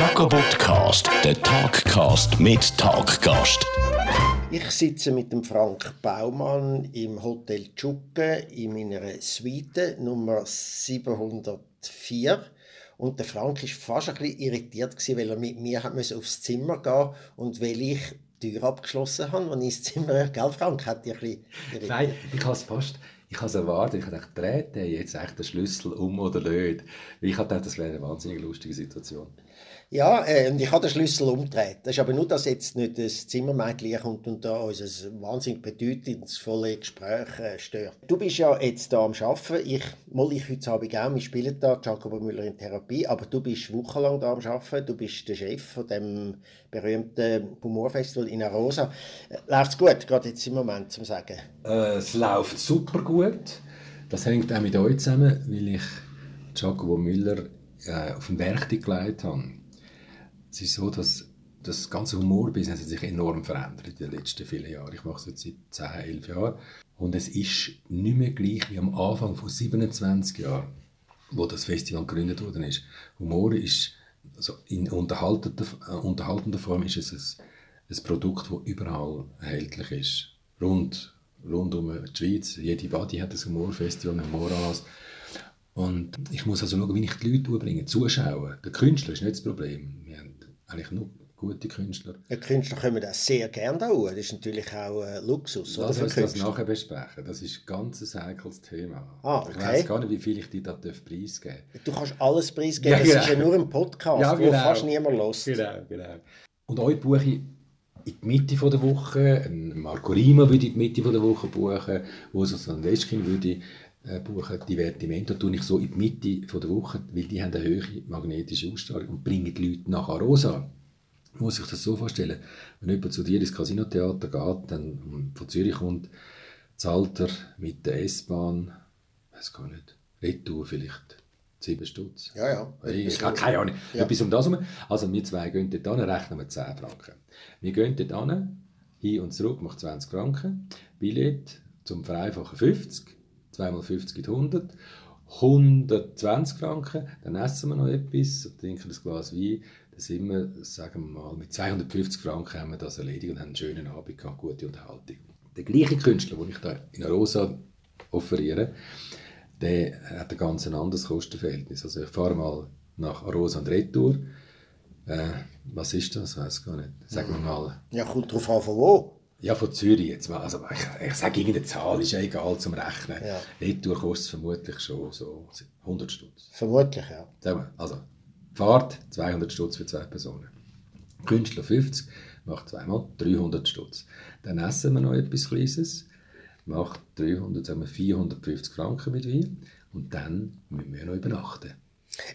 Jacobotcast, der Talkcast mit Talkgast. Ich sitze mit dem Frank Baumann im Hotel Tschukke in meiner Suite Nummer 704. Und der Frank war fast ein bisschen irritiert, weil er mit mir aufs Zimmer gehen und weil ich die Tür abgeschlossen habe, als ich ins Zimmer gell, Frank? Hat dich ein bisschen irritiert? Nein, ich habe es fast ich habe es erwartet, ich habe gedacht, dreht er jetzt echt den Schlüssel um oder nicht? Ich habe gedacht, das wäre eine wahnsinnig lustige Situation. Ja, äh, und ich habe den Schlüssel umgedreht. Das ist aber nur, dass jetzt nicht das Zimmermädchen kommt und da unser wahnsinnig bedeutungsvolles Gespräch äh, stört. Du bist ja jetzt da am Arbeiten. Ich, mal ich heute Abend auch, wir spielen da Jacobo Müller in Therapie, aber du bist wochenlang da am Arbeiten. Du bist der Chef von dem berühmten Humorfestival in Arosa. Äh, läuft es gut, gerade jetzt im Moment, zum sagen? Äh, es läuft super gut. Das hängt auch mit euch zusammen, weil ich Jacobo Müller äh, auf den Werk gelegt habe. Es ist so, dass das ganze Humorbusiness hat sich enorm verändert in den letzten vielen Jahren. Ich mache es jetzt seit 10, 11 Jahren. Und es ist nicht mehr gleich wie am Anfang von 27 Jahren, wo das Festival gegründet worden ist. Humor ist, also in unterhaltender, äh, unterhaltender Form ist es ein, ein Produkt, das überall erhältlich ist. Rund, rund um die Schweiz. Jede Body hat ein Humorfestival, ein Humoranlass. Und ich muss also schauen, wie ich die Leute umbringe. Zuschauen. Der Künstler ist nicht das Problem. Wir haben eigentlich nur gute Künstler. Ja, Künstler kommen das sehr gerne da Das ist natürlich auch äh, Luxus. Lass oder, uns das nachher besprechen. Das ist ein ganz heikles Thema. Ah, okay. Ich weiß gar nicht, wie viel ich dir da preisgeben darf. Du kannst alles preisgeben. Ja, genau. Das ist ja nur ein Podcast, ja, genau. wo fast niemand hört. Genau, genau. Und euch buche ich in die Mitte der Woche, Marco Rima würde ich in die Mitte der Woche buchen, wo so ein Westkind würde äh, buchen, Divertimento tue ich so in die Mitte der Woche, weil die haben eine höhere magnetische Ausstrahlung und bringen die Leute nach Arosa. Man muss sich das so vorstellen, wenn jemand zu dir ins Casinotheater geht, dann von Zürich kommt, zahlt er mit der S-Bahn, weiß gar nicht, Retour vielleicht 7 Stutz. Ja, ja. Ich habe keine Ahnung. Ja. Etwas um das herum. Also wir zwei gehen dort hin, rechnen wir 10 Franken. Wir gehen dort hin, hin und zurück macht 20 Franken. Billett zum Vereinfachen 50 2 mal 50 gibt 100. 120 Franken, dann essen wir noch etwas, trinken ein Glas Wein, dann sind wir, sagen wir mal, mit 250 Franken haben wir das erledigt und haben einen schönen Abend gehabt, gute Unterhaltung. Der gleiche Künstler, den ich da in Rosa offeriere, der hat ein ganz anderes Kostenverhältnis. Also ich fahre mal nach Rosa und Retour. Äh, was ist das? Ich weiß gar nicht. Sagen wir mal. Ja, kommt drauf an, von wo. Ja, von Zürich jetzt mal. Also ich, ich sage irgendeine Zahl, ist ja egal zum Rechnen. Ja. Retour kostet es vermutlich schon so 100 Stutz. Vermutlich, ja. Also, Fahrt 200 Stutz für zwei Personen. Künstler 50, macht zweimal 300 Stutz. Dann essen wir noch etwas Kleines, macht 300, sagen wir 450 Franken mit Wein. Und dann müssen wir noch übernachten.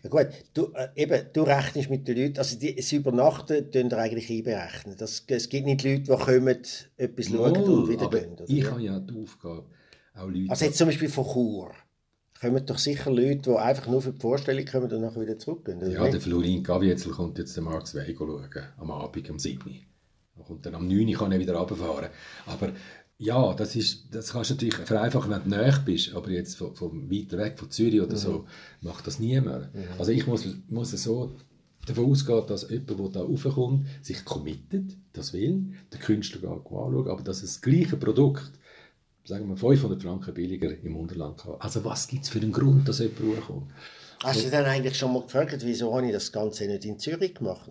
Ja gut, du, äh, eben, du rechnest mit den Leuten, also die, das Übernachten tun ihr eigentlich einberechnen. Das, es gibt nicht Leute, die kommen, etwas schauen Moll, und wieder gehen. Oder? Ich habe ja die Aufgabe, auch Leute... Also jetzt zum Beispiel von Chur kommen doch sicher Leute, die einfach nur für die Vorstellung kommen und nachher wieder zurückgehen. Ja, nicht? der Florin Gavietzel kommt jetzt den Max Weigel schauen, am Abend, am 7. Und dann am 9. kann er wieder runterfahren. Aber ja, das, ist, das kannst du natürlich vereinfachen, wenn du näher bist, aber jetzt von, von weiter weg, von Zürich oder mhm. so, macht das niemand. Mhm. Also ich muss, muss so davon ausgehen, dass jemand, der da raufkommt, sich committet, das will, der Künstler geht anschauen, aber dass das gleiche Produkt, sagen wir 500 Franken billiger im Unterland kann. Also was gibt es für einen Grund, dass jemand raufkommt? Hast du dann eigentlich schon mal gefragt, wieso habe ich das Ganze nicht in Zürich gemacht?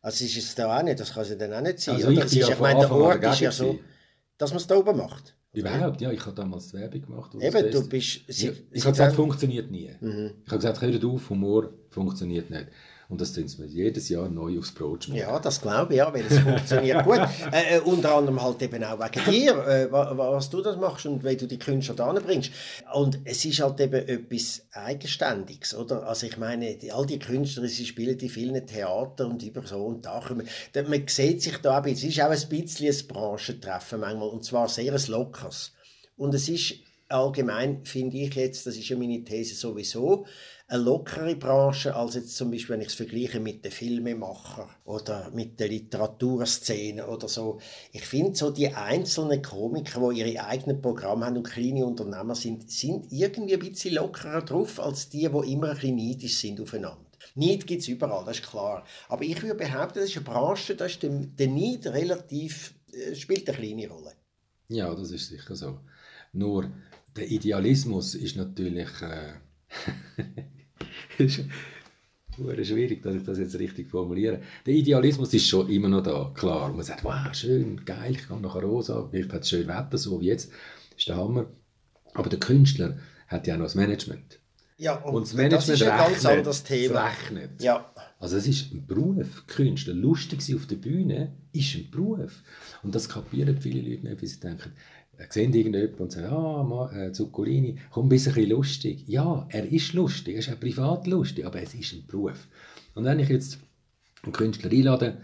Also ist es da auch nicht, das kann es dann auch nicht sein. Also ich, ist, ich meine, der Ort ist ja so dass man es da oben macht. Überhaupt, ja. Ich habe damals die Werbung gemacht. Eben, du bist... Sie, ich, ich habe gesagt, es funktioniert nie. Mhm. Ich habe gesagt, hört auf, Humor funktioniert nicht. Und das tun sie jedes Jahr neu aufs Brot schmecken. Ja, das glaube ich, ja, weil es funktioniert gut. Äh, äh, unter anderem halt eben auch wegen dir, äh, was du das machst und wie du die Künstler da bringst. Und es ist halt eben etwas Eigenständiges, oder? Also ich meine, die, all die Künstler, sie spielen in vielen Theatern und über so und da. Man, man sieht sich da ein bisschen, es ist auch ein bisschen ein Branchentreffen manchmal, und zwar sehr ein lockeres. Und es ist allgemein, finde ich jetzt, das ist ja meine These sowieso, eine lockere Branche als jetzt zum Beispiel, wenn ich es vergleiche mit den Filmemachern oder mit der Literaturszene oder so. Ich finde so die einzelnen Komiker, die ihre eigenen Programme haben und kleine Unternehmer sind, sind irgendwie ein bisschen lockerer drauf als die, die immer ein bisschen neidisch sind aufeinander. Neid gibt es überall, das ist klar. Aber ich würde behaupten, das ist eine Branche, da ist der, Neid relativ, äh, spielt eine kleine Rolle. Ja, das ist sicher so. Nur der Idealismus ist natürlich äh, ist schwierig, dass ich das jetzt richtig formuliere. Der Idealismus ist schon immer noch da, klar. Man sagt, wow, schön, geil, ich gehe nach Rosa, vielleicht hat es schön Wetter, so wie jetzt, das ist der Hammer. Aber der Künstler hat ja noch das Management. Ja, und, und das Management das ist ein ganz anderes Thema. Rechnet. Ja. Also es ist ein Beruf. Künstler, lustig sein auf der Bühne, ist ein Beruf. Und das kapieren viele Leute nicht, wie sie denken, äh, sehen irgendjemanden und sagen, ah, äh, Zuccolini, komm, ein bisschen lustig. Ja, er ist lustig, er ist auch privat lustig, aber es ist ein Beruf. Und wenn ich jetzt einen Künstler einlade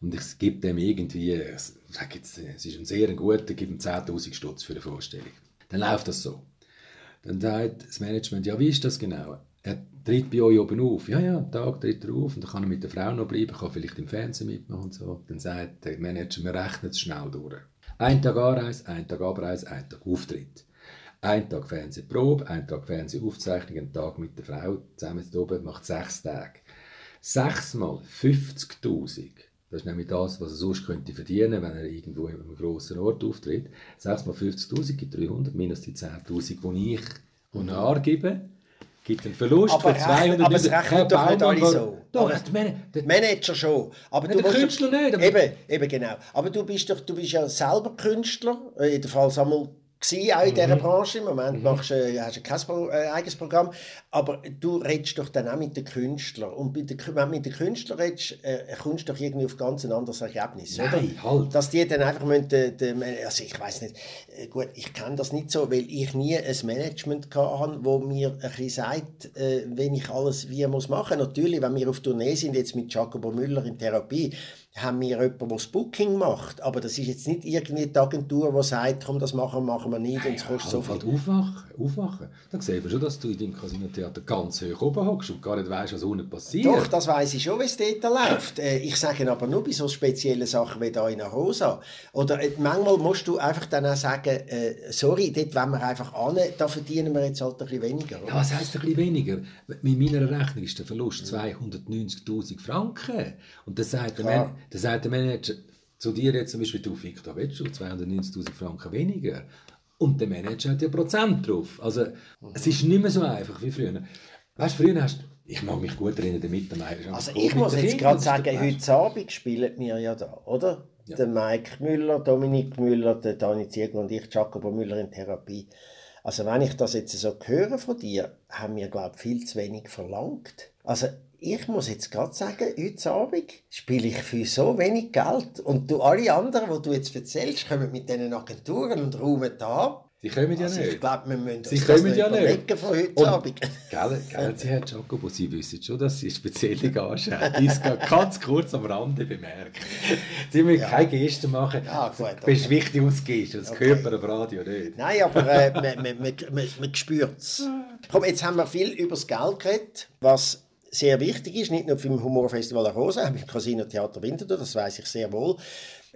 und ich gebe dem irgendwie, ich sage jetzt, es ist ein sehr guter, gebe ihm 10'000 Stutz für eine Vorstellung, dann läuft das so. Dann sagt das Management, ja, wie ist das genau? Er tritt bei euch oben auf. Ja, ja, am Tag tritt er auf und dann kann er mit der Frau noch bleiben, kann vielleicht im Fernsehen mitmachen und so. Dann sagt der Manager, wir rechnen es schnell durch. Ein Tag Anreise, ein Tag Abreise, ein Tag Auftritt. Ein Tag Fernsehprobe, ein Tag Fernsehaufzeichnung, ein Tag mit der Frau zusammen oben, macht sechs Tage. Sechs mal 50'000. Das ist nämlich das, was er sonst könnte verdienen, wenn er irgendwo in einem grossen Ort auftritt. Sechs mal 50'000 gibt 300, minus die 10'000, die ich und gebe gibt einen Verlust aber von 200 Aber es rechnet doch nicht alle so. Doch, aber der Manager schon. Aber du der Künstler doch, nicht. Eben, eben genau. Aber du bist doch, du bist ja selber Künstler, äh, der Fall Samuel gewesen, auch in dieser mhm. Branche. Im Moment mhm. machst, äh, hast du kein äh, eigenes Programm. Aber du redest doch dann auch mit den Künstlern. Und bei den, wenn du mit den Künstlern redest, äh, kommst du doch irgendwie auf ganz ein anderes Ergebnis. Nein, oder? halt. Dass die dann einfach müssen, de, de, also ich weiß nicht, äh, gut, ich kenne das nicht so, weil ich nie ein Management hatte, wo mir ein bisschen sagt, äh, wenn ich alles wie muss machen. Natürlich, wenn wir auf Tournee sind, jetzt mit Jacobo Müller in Therapie, haben wir jemanden, der das Booking macht. Aber das ist jetzt nicht irgendwie die Agentur, die sagt, komm, das machen wir, machen wir nicht und es kostet so viel. Halt aufwachen, aufwachen. Dann sehen wir schon, dass du in deinem Casino-Theater ganz hoch oben hockst und gar nicht weißt, was unten passiert. Doch, das weiß ich schon, wie es dort läuft. Äh, ich sage aber nur bei so speziellen Sachen wie hier in Rosa. Oder äh, manchmal musst du einfach dann auch sagen, äh, sorry, dort wollen wir einfach an, da verdienen wir jetzt halt ein bisschen weniger. Oder? Ja, was heisst ein bisschen weniger? Mit meiner Rechnung ist der Verlust 290'000 Franken. Und das sagt der Mann, dann sagt der Manager zu dir jetzt zum Beispiel, du Victor, willst du 290'000 Franken weniger? Und der Manager hat ja Prozent drauf. Also es ist nicht mehr so einfach wie früher. Weißt du, früher hast du ich mag mich gut erinnern, der Mittermeier. Also ich muss jetzt gerade sagen, heute Abend spielen wir ja da, oder? Ja. Der Mike Müller, Dominik Müller, der Dani Ziegler und ich, Jacobo Müller in Therapie. Also wenn ich das jetzt so höre von dir, haben wir, glaube ich, viel zu wenig verlangt. Also ich muss jetzt gerade sagen, heute Abend spiele ich für so wenig Geld. Und du, alle anderen, die du jetzt erzählst, kommen mit diesen Agenturen und räumen da Sie kommen ja also nicht. Ich glaube, wir müssen Sie das ja nicht. von heute und, Abend. Gell, gell, Sie, Herr Jacobo, Sie wissen schon, dass Sie spezielle Gage haben. Ich ganz kurz am Rande bemerken. Sie müssen ja. keine Gesten machen. Ja, gut. Du bist wichtig aus Gesten, das okay. hört man am Radio nicht. Nein, aber äh, man, man, man, man, man spürt es. Komm, jetzt haben wir viel über das Geld geredet, was sehr wichtig ist, nicht nur beim Humorfestival Rosa, beim Casino Theater Winterthur, das weiß ich sehr wohl.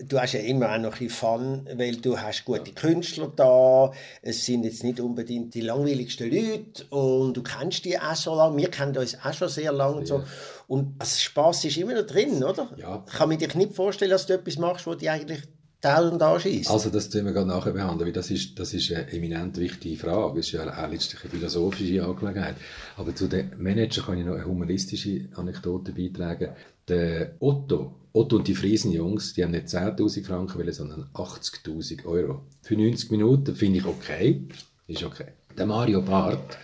Du hast ja immer auch noch ein bisschen Fun, weil du hast gute Künstler da, es sind jetzt nicht unbedingt die langweiligsten Leute und du kennst die auch so lange, wir kennen uns auch schon sehr lange und so. Und also Spaß ist immer noch drin, oder? Ja. Ich kann mir dich nicht vorstellen, dass du etwas machst, wo die eigentlich Talent anschießt. Also das tun wir gerade nachher behandeln, weil das ist, das ist eine eminent wichtige Frage. Das ist ja auch letztlich eine philosophische Angelegenheit. Aber zu den Manager kann ich noch eine humoristische Anekdote beitragen. Der Otto, Otto und die Friesenjungs, die haben nicht 10'000 Franken wollen, sondern 80'000 Euro. Für 90 Minuten finde ich okay. Ist okay. Der Mario Barth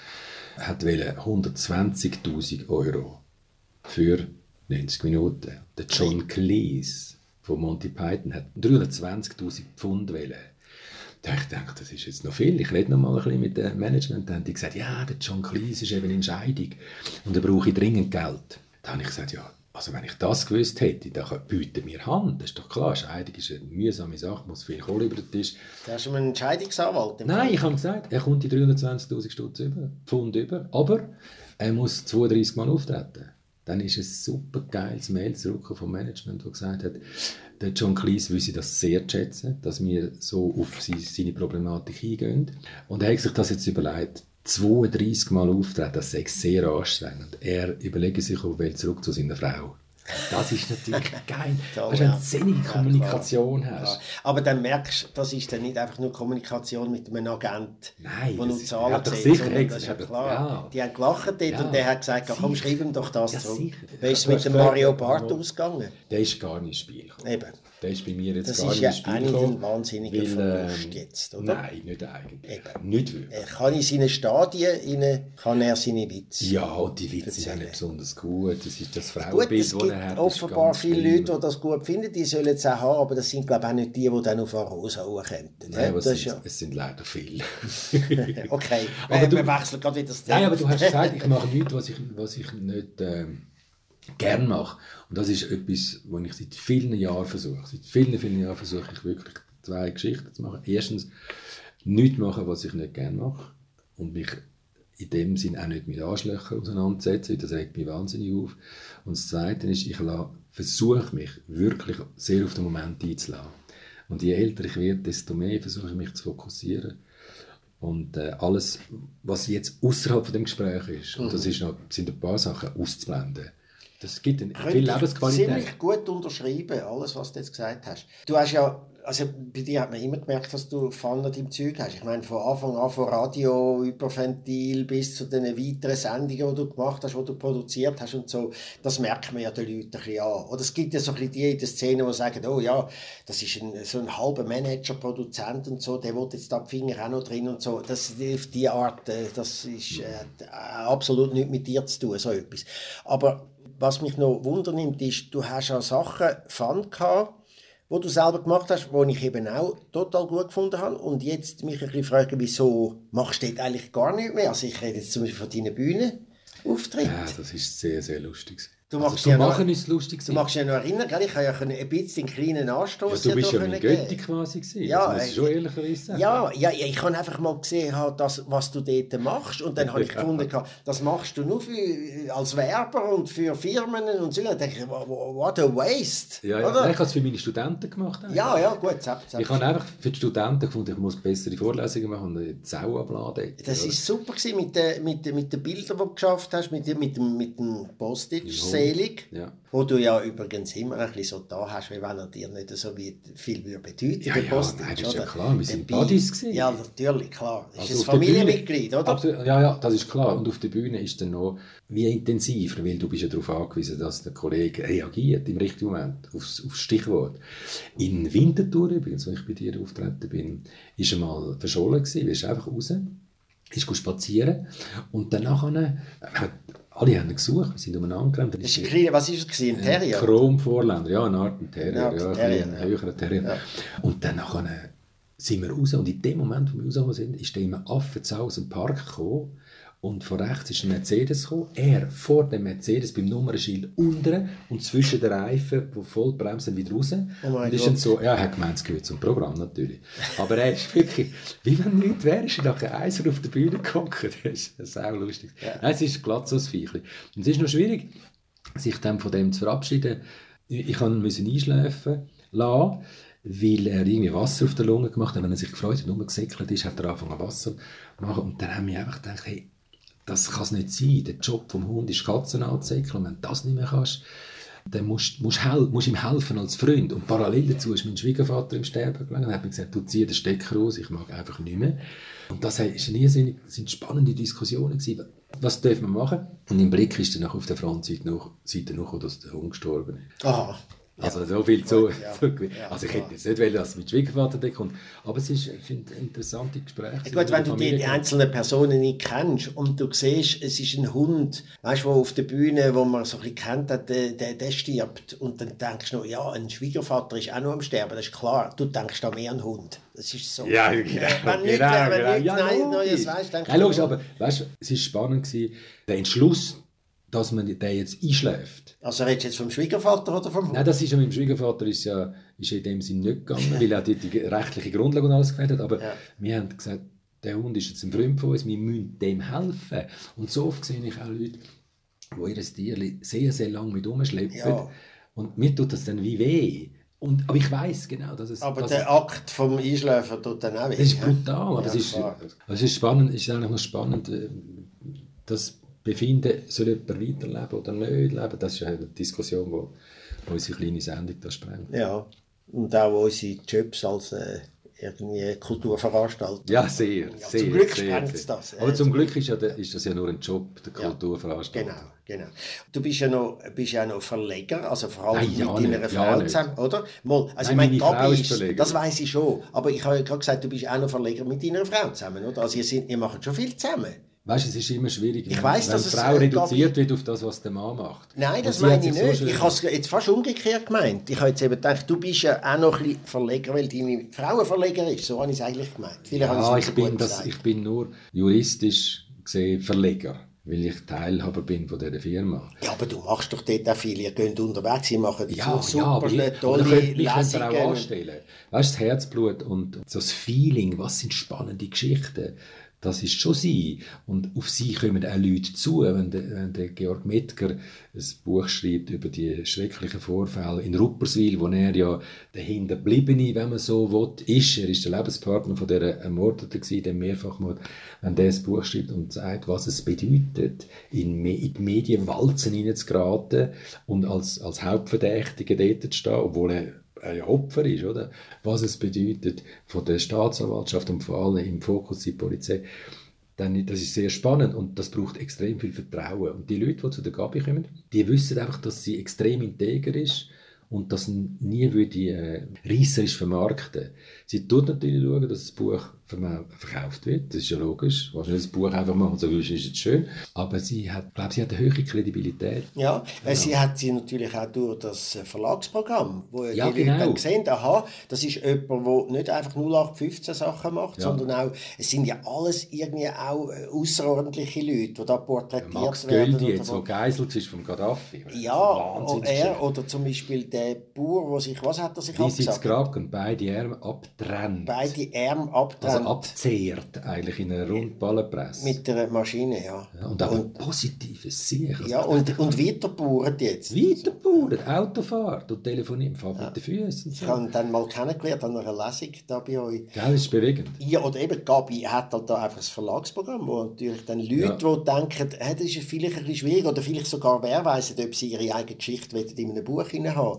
hat 120'000 Euro für 90 Minuten. Der John Cleese von Monty Python hat 320'000 Pfund wählen. Da ich gedacht, das ist jetzt noch viel. Ich rede noch mal ein bisschen mit dem Management. Dann haben die gesagt, ja, der John Cleese ist eben in Scheidung und er brauche dringend Geld. Da habe ich gesagt, ja, also wenn ich das gewusst hätte, dann bieten wir Hand. Das ist doch klar, Scheidung ist eine mühsame Sache, muss viel Kohle über den Tisch. Da hast du einen Entscheidungsanwalt? Nein, ich habe gesagt, er kommt die 320'000 Stutz über, Pfund über, aber er muss 32 Mal auftreten. Dann ist ein super geiles Mail zurück vom Management, das gesagt hat, der John Cleese wüsste das sehr schätzen, dass wir so auf seine Problematik eingehen. Und er hat sich das jetzt überlegt. 32 Mal auftreten, das ist sehr anstrengend. Er überlegt sich, ob er zurück zu seiner Frau. Das ist natürlich geil. Toll, Weißt du, wenn ja. du sinnige Kommunikation Ja. hast. Aber dann merkst du, das ist dann nicht einfach nur Kommunikation mit einem Agent, Nein, der nur das- Zahlen sieht, sicher das ist ja klar. ja. Die haben gelacht dort Ja. und der hat gesagt, ja, komm, Sicher. schreib ihm doch das Ja, zurück. sicher. Wie ist es mit dem Mario Barth ausgegangen? Der ist gar nicht ins Spiel gekommen. Eben. Der ist bei mir jetzt Das gar ist nicht ja ins Spiel eigentlich gekommen. ein wahnsinniger weil, Verlust ähm, jetzt, oder? Nein, nicht eigentlich. Eben. Nicht wirklich. Er kann in seine Stadien rein, kann er seine Witze. Ja, und die Witze sind nicht besonders gut. Das ist das Frauenbild, das er ist offenbar viele schlimm. Leute, die das gut finden, die sollen es auch haben, aber das sind glaube ich auch nicht die, die dann auf Arosa kommen. Nein, das sind, ja... es sind leider viele. Okay, Aber aber du- wir wechseln gerade wieder das Thema. Nein, aber du hast gesagt, ich mache nichts, was ich, was ich nicht ähm, gern mache. Und das ist etwas, was ich seit vielen Jahren versuche. Seit vielen, vielen Jahren versuche ich wirklich zwei Geschichten zu machen. Erstens, nichts machen, was ich nicht gern mache. Und mich in dem Sinn auch nicht mit Arschlöchern auseinandersetzen. Das regt mich wahnsinnig auf. Und das Zweite ist, ich versuche mich wirklich sehr auf den Moment einzulassen. Und je älter ich werde, desto mehr versuche ich mich zu fokussieren. Und äh, alles, was jetzt außerhalb von dem Gespräch ist, und Mhm. das ist noch, sind ein paar Sachen auszublenden. Das gibt eine viel ich Lebensqualität. ziemlich gut unterschreiben, alles, was du jetzt gesagt hast. Du hast ja, also bei dir hat man immer gemerkt, dass du Pfannen im Zeug hast. Ich meine, von Anfang an, von Radio, Hyperventil bis zu den weiteren Sendungen, die du gemacht hast, die du produziert hast und so, das merkt man ja den Leuten ein bisschen an. Oder es gibt ja so ein bisschen die in der Szene, die sagen, oh ja, das ist ein, so ein halber Manager, Produzent und so, der will jetzt da die Finger auch noch drin und so. Das, auf die Art, äh, das ist äh, absolut nichts mit dir zu tun, so etwas. Aber was mich noch wundernimmt, ist, du hast auch Sachen Fun gehabt, wo du selber gemacht hast, wo ich eben auch total gut gefunden habe. Und jetzt mich ein bisschen fragen, wieso machst du das eigentlich gar nicht mehr? Also ich rede jetzt zum Beispiel von deinen Bühnenauftritten. Ja, das ist sehr, sehr lustig. Du also, machst zum ja noch- Machen ist es lustig. Du dich ja noch erinnern, gell? ich habe ja ein bisschen einen kleinen ja, Anstoß du bist ja mein Götti quasi gewesen. Ja, das muss ich schon äh, ehrlicherweise sagen. Ja, ja, ja, ich habe einfach mal gesehen, halt, das, was du dort machst. Und dann habe ich Ja. gefunden, das machst du nur für, als Werber und für Firmen und so. Da denke ich, what a waste. Ja, ja. Oder? Ich habe es für meine Studenten gemacht. eigentlich. ja, ja, gut. Selbst, selbst. Ich habe einfach für die Studenten gefunden, ich muss bessere Vorlesungen machen und die Sau abladen. Das war super gewesen mit den, mit, den, mit den Bildern, die du geschafft hast, mit, dem- mit dem, mit dem Postage, selig. Ja. Wo du ja übrigens immer ein bisschen so da hast, wie wenn er dir nicht so viel bedeuten Ja, ja, Postage, nein, das ist ja klar, wir sind Buddies gewesen. Ja, natürlich, klar. Das Also ist ein der Bühne- Familienmitglied, oder? Absolut, ja, ja, das ist klar. Und auf der Bühne ist dann noch wie intensiver, weil du bist ja darauf angewiesen, dass der Kollege reagiert im richtigen Moment aufs, aufs Stichwort. In Winterthur übrigens, wo ich bei dir auftreten bin, ist er mal verschollen gewesen, ist einfach raus, ist spazieren und danach hat, alle haben ihn gesucht, wir sind umeinander gerannt. Das ist ein was ist es gewesen? Ein ein Terrier? Chrom-Vorländer, ja, eine Art ein Terrier, Ja, ja, ein, Terrier, ein ja. höherer Terrier. Und dann nachher sind wir raus und in dem Moment, wo wir rausgekommen sind, ist der im Affenzau aus dem Park gekommen und von rechts ist ein Mercedes gekommen. Er vor dem Mercedes beim Nummernschild unten und zwischen den Reifen, die voll bremsen, wieder raus. Oh mein und ist dann so, ja, er hat gemeint, es gehört zum Programm natürlich. Aber er ist wirklich, wie wenn nichts wäre, ist er nachher Eiser auf der Bühne gehockt. Das ist auch lustig. Nein, es ist glatt so ein Viechli. Und es ist noch schwierig, sich dann von dem zu verabschieden. Ich musste ihn einschläfen lassen, weil er irgendwie Wasser auf der Lunge gemacht hat. Wenn er sich gefreut hat, nur gesäckelt ist, hat er angefangen Wasser zu machen. Und dann haben wir einfach gedacht, hey, das kann es nicht sein. Der Job vom Hund ist Katzen anzusäckeln. Und wenn du das nicht mehr kannst, dann musst du ihm helfen als Freund. Und parallel dazu ist mein Schwiegervater im Sterben gelegen und hat mir gesagt, du zieh den Stecker raus, ich mag einfach nicht mehr. Und das das sind spannende Diskussionen gewesen. Was dürfen wir machen? Und im Blick ist dann auf der Frontseite noch, noch, dass der Hund gestorben ist. Aha. Also so viel zu, ja. zu Ja, Also ich hätte jetzt nicht wollen, dass mein Schwiegervater da kommt. Aber es ist, ich finde, interessante Gespräche. Ja, Gut, wenn du die, die einzelnen Personen nicht kennst und du siehst, es ist ein Hund, weißt du, auf der Bühne, wo man so ein bisschen kennt, hat, der, der, der stirbt und dann denkst du noch, ja, ein Schwiegervater ist auch noch am Sterben, das ist klar. Du denkst da mehr an einen Hund. Das ist so. Ja, genau. Wenn genau, wenn genau. nichts Ja, Neues, logisch. Neues weißt, denkst Ja, logisch, du, aber weißt, es war spannend, gewesen, der Entschluss, dass man den jetzt einschläft. Also redest du jetzt vom Schwiegervater oder vom Hund? Nein, das ist ja mit dem Schwiegervater ist ja ist in dem Sinn nicht gegangen, weil er die, die rechtliche Grundlage und alles gefällt hat. Aber Ja. wir haben gesagt, der Hund ist jetzt ein Freund von uns, wir müssen dem helfen. Und so oft sehe ich auch Leute, die ihr Tier sehr, sehr lange mit rumschleppen. Ja. Und mir tut das dann wie weh. Und, aber ich weiß genau, dass es... Aber dass der Akt vom Einschläfen tut dann auch weh. Das ist brutal, aber Ja, es, ist, es ist spannend, es ist eigentlich noch spannend, äh, das Befinden, soll jemand weiterleben oder nicht leben, das ist ja eine Diskussion, wo, wo unsere kleine Sendung da sprengt. Ja, und auch unsere Jobs als äh, irgendwie Kulturveranstalter. Ja, sehr, Ja, sehr. zum Glück sehr, sprengt sehr. das. Aber Äh, zum Glück ist, ja der, ist das ja nur ein Job, der Ja. Kulturveranstalter. Genau, genau. Du bist ja noch, bist ja noch Verleger, also vor allem Nein, ja mit deiner nicht, Frau ja nicht. zusammen, oder? Mal, also Nein, ich meine, Gabi ist ist, das weiß ich schon, aber ich habe ja gerade gesagt, du bist auch noch Verleger mit deiner Frau zusammen, oder? Also ihr, sind, ihr macht schon viel zusammen. Weißt du, es ist immer schwierig, Ich wenn, weiss, wenn dass die es, Frau äh, reduziert wird auf das, was der Mann macht. Nein, das meine ich so nicht. schön- ich habe es jetzt fast umgekehrt gemeint. Ich habe jetzt eben gedacht, du bist ja auch noch ein bisschen Verleger, weil deine Frau ein Verleger ist. So habe ich es eigentlich gemeint. Vielleicht habe Ja, es ich so bin, das, gesagt. ich bin nur juristisch gesehen Verleger, weil ich Teilhaber bin von dieser Firma. Ja, aber du machst doch dort auch viel. Ihr geht unterwegs, ihr macht Ja, so ja, super ich, tolle ich könnte auch Lesungen. anstellen. Weißt du, das Herzblut und so das Feeling, was sind spannende Geschichten, das ist schon sie. Und auf sie kommen auch Leute zu, wenn der, wenn der Georg Mettger ein Buch schreibt über die schrecklichen Vorfälle in Rupperswil, wo er ja der Hinterbliebene, wenn man so will, ist. Er ist der Lebenspartner von der Ermordeten gewesen, dem Mehrfachmord. Wenn der das Buch schreibt und sagt, was es bedeutet, in, in die Medienwalzen hineinzugeraten und als, als Hauptverdächtiger dort zu stehen, obwohl er ein Opfer ist, oder? Was es bedeutet von der Staatsanwaltschaft und vor allem im Fokus die Polizei. Dann, das ist sehr spannend und das braucht extrem viel Vertrauen. Und die Leute, die zu der Gabi kommen, die wissen einfach, dass sie extrem integer ist und dass sie nie würde äh, reisserisch vermarkten. Sie tut natürlich schauen, dass das Buch verkauft wird. Das ist ja logisch. Wahrscheinlich das Buch einfach machen, so ist es schön. Aber sie hat, glaube sie hat eine höhere Kredibilität. Ja, äh, sie hat sie natürlich auch durch das äh, Verlagsprogramm, wo Ja, die Leute genau. dann sehen, aha, das ist jemand, der nicht einfach 0815 Sachen macht, Ja. sondern auch, es sind ja alles irgendwie auch äh, außerordentliche Leute, die da porträtiert Max werden. Göldi, oder jetzt, wo gegeiselt ist vom Gaddafi. ja, er oder zum Beispiel der Bauer, wo sich, was hat er sich Wie sitzt abgesagt? Kragen und beide Arme abtrennt. Beide Arme also abtrennt abzehrt, eigentlich in einer Rundballenpresse. mit der Maschine, ja. ja, und auch ein positives Sieg. Also Ja, und, und weiterbauert jetzt. Weiterbauen, Autofahrt und telefonieren, fahrt mit den Füßen. Ich habe dann mal kennengelernt an einer Lesung da bei euch. Gell, das ist bewegend. Ja, oder eben, Gabi hat halt da einfach ein Verlagsprogramm, wo natürlich dann Leute, Ja. die denken, hey, das ist vielleicht ein bisschen schwierig, oder vielleicht sogar wer weiss, ob sie ihre eigene Geschichte in einem Buch haben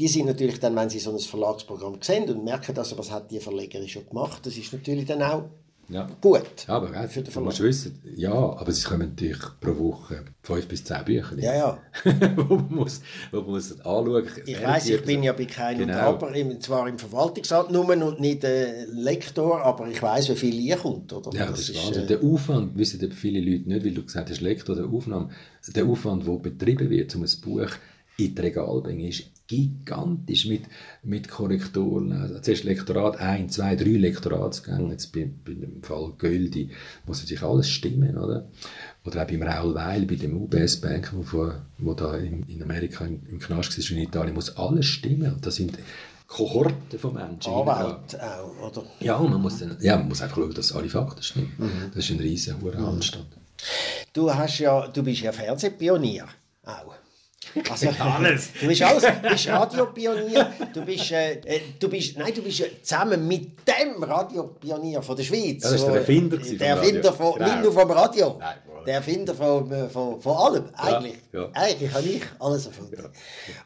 Die sind natürlich dann, wenn sie so ein Verlagsprogramm sehen und merken, also, was hat die Verlegerin schon gemacht, das ist natürlich dann auch Ja. gut. Ja, aber Für den musst wissen, ja, aber es kommen natürlich pro Woche fünf bis zehn Bücher. Ja, ja. wo man muss, wo man muss anschauen. Ich weiss, ich bin ja bei keinem Genau. und aber, im- zwar im Verwaltungsrat nur und nicht äh, Lektor, aber ich weiss, wie viel hier kommt, oder? Ja, das, ist Wahnsinn. äh, der Aufwand, wissen viele Leute nicht, weil du gesagt hast, Lektor, der Aufnahme, der Aufwand, der betrieben wird, um ein Buch in die Regal bringen, ist gigantisch mit, mit Korrekturen. Also, zuerst Lektorat, ein, zwei, drei Lektoratsgänge, jetzt bei, bei dem Fall Göldi, muss natürlich alles stimmen, oder? Oder auch beim Raul Weil, bei dem UBS-Bank, wo, vor- wo da in, in Amerika im, im Knast war, in Italien, muss alles stimmen. Und das sind Kohorten von Menschen. Anwalt auch, oder? Ja, man muss, dann, ja, man muss einfach schauen, dass alle Fakten stimmen. Das ist ein riesen hoher Anstand. Du, hast ja, du bist ja Fernsehpionier. Auch. Also, Alles. Du bist alles. Du bist Radiopionier. Du bist, äh, äh, du bist, nein, du bist ja zusammen mit dem Radiopionier von der Schweiz. Ja, das ist der Erfinder gewesen Der Erfinder von, Genau. nicht nur vom Radio. Nein, der Erfinder von, äh, von, von allem. Eigentlich. ja. Eigentlich habe ich alles erfunden.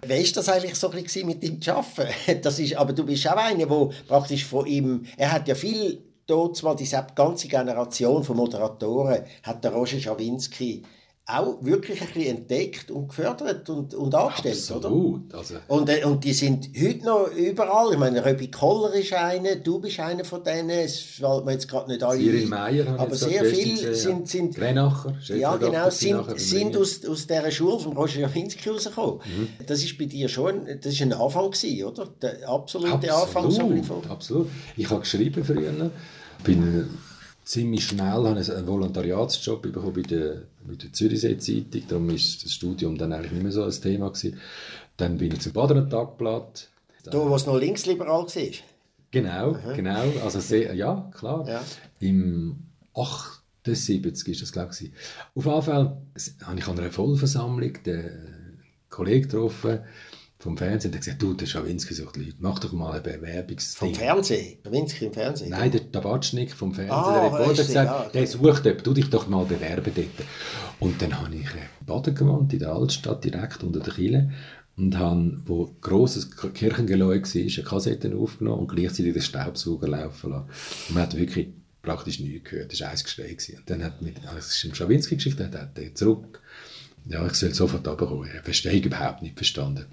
Wie ist das eigentlich so ein bisschen mit ihm zu arbeiten? Das ist, aber du bist auch einer, der praktisch von ihm, er hat ja viel, dort mal diese ganze Generation von Moderatoren, hat der Roger Schawinski auch wirklich ein bisschen entdeckt und gefördert und, und angestellt, oder? Absolut. Also, Und, äh, und die sind heute noch überall. Ich meine, Röbi Koller ist einer, du bist einer von denen. Es fällt mir jetzt gerade nicht alle Cyril ein. Meyer ich Aber sehr viele sind, sind Grenacher, ja, genau, sind, sind aus, aus dieser Schule von Roger Jawinski rausgekommen. Mhm. Das ist bei dir schon, das ist ein Anfang gewesen, oder? Der absolute Anfang. So ein bisschen Absolut, absolut. Ich habe geschrieben früher, bin äh, ziemlich schnell habe ich einen Volontariatsjob bekommen bei der, bei der Zürichsee Zeitung, darum ist das Studium dann eigentlich nicht mehr so ein Thema gewesen. Dann bin ich zum Badener Tagblatt. da, wo es noch linksliberal war. Genau, genau, also sehr, ja, klar. Ja. Im 78 ist das, glaube ich. Auf jeden Fall habe ich an einer Vollversammlung den Kollegen getroffen vom Fernsehen und hat gesagt, du, der Schawinski sucht Leute, mach doch mal ein Bewerbungsding. Vom Fernsehen? Schawinski im Fernsehen? Nein, der Tabatschnik vom Fernsehen, Ah, der Reporter, gesagt, ja, okay. der sucht jemanden, du dich doch mal bewerben dort. Und dann habe ich in Baden gewohnt, in der Altstadt, direkt unter der Kille und habe, wo ein grosses Kirchengeläut war, eine Kassette aufgenommen und gleichzeitig den Staubsauger laufen lassen. Und man hat wirklich praktisch nichts gehört, das war ein Geschrei. gewesen. Und dann hat mit, also das ist eine Schawinski-Geschichte, hat er zurück, ja, ich soll sofort runterkommen, ich verstehe überhaupt nicht verstanden.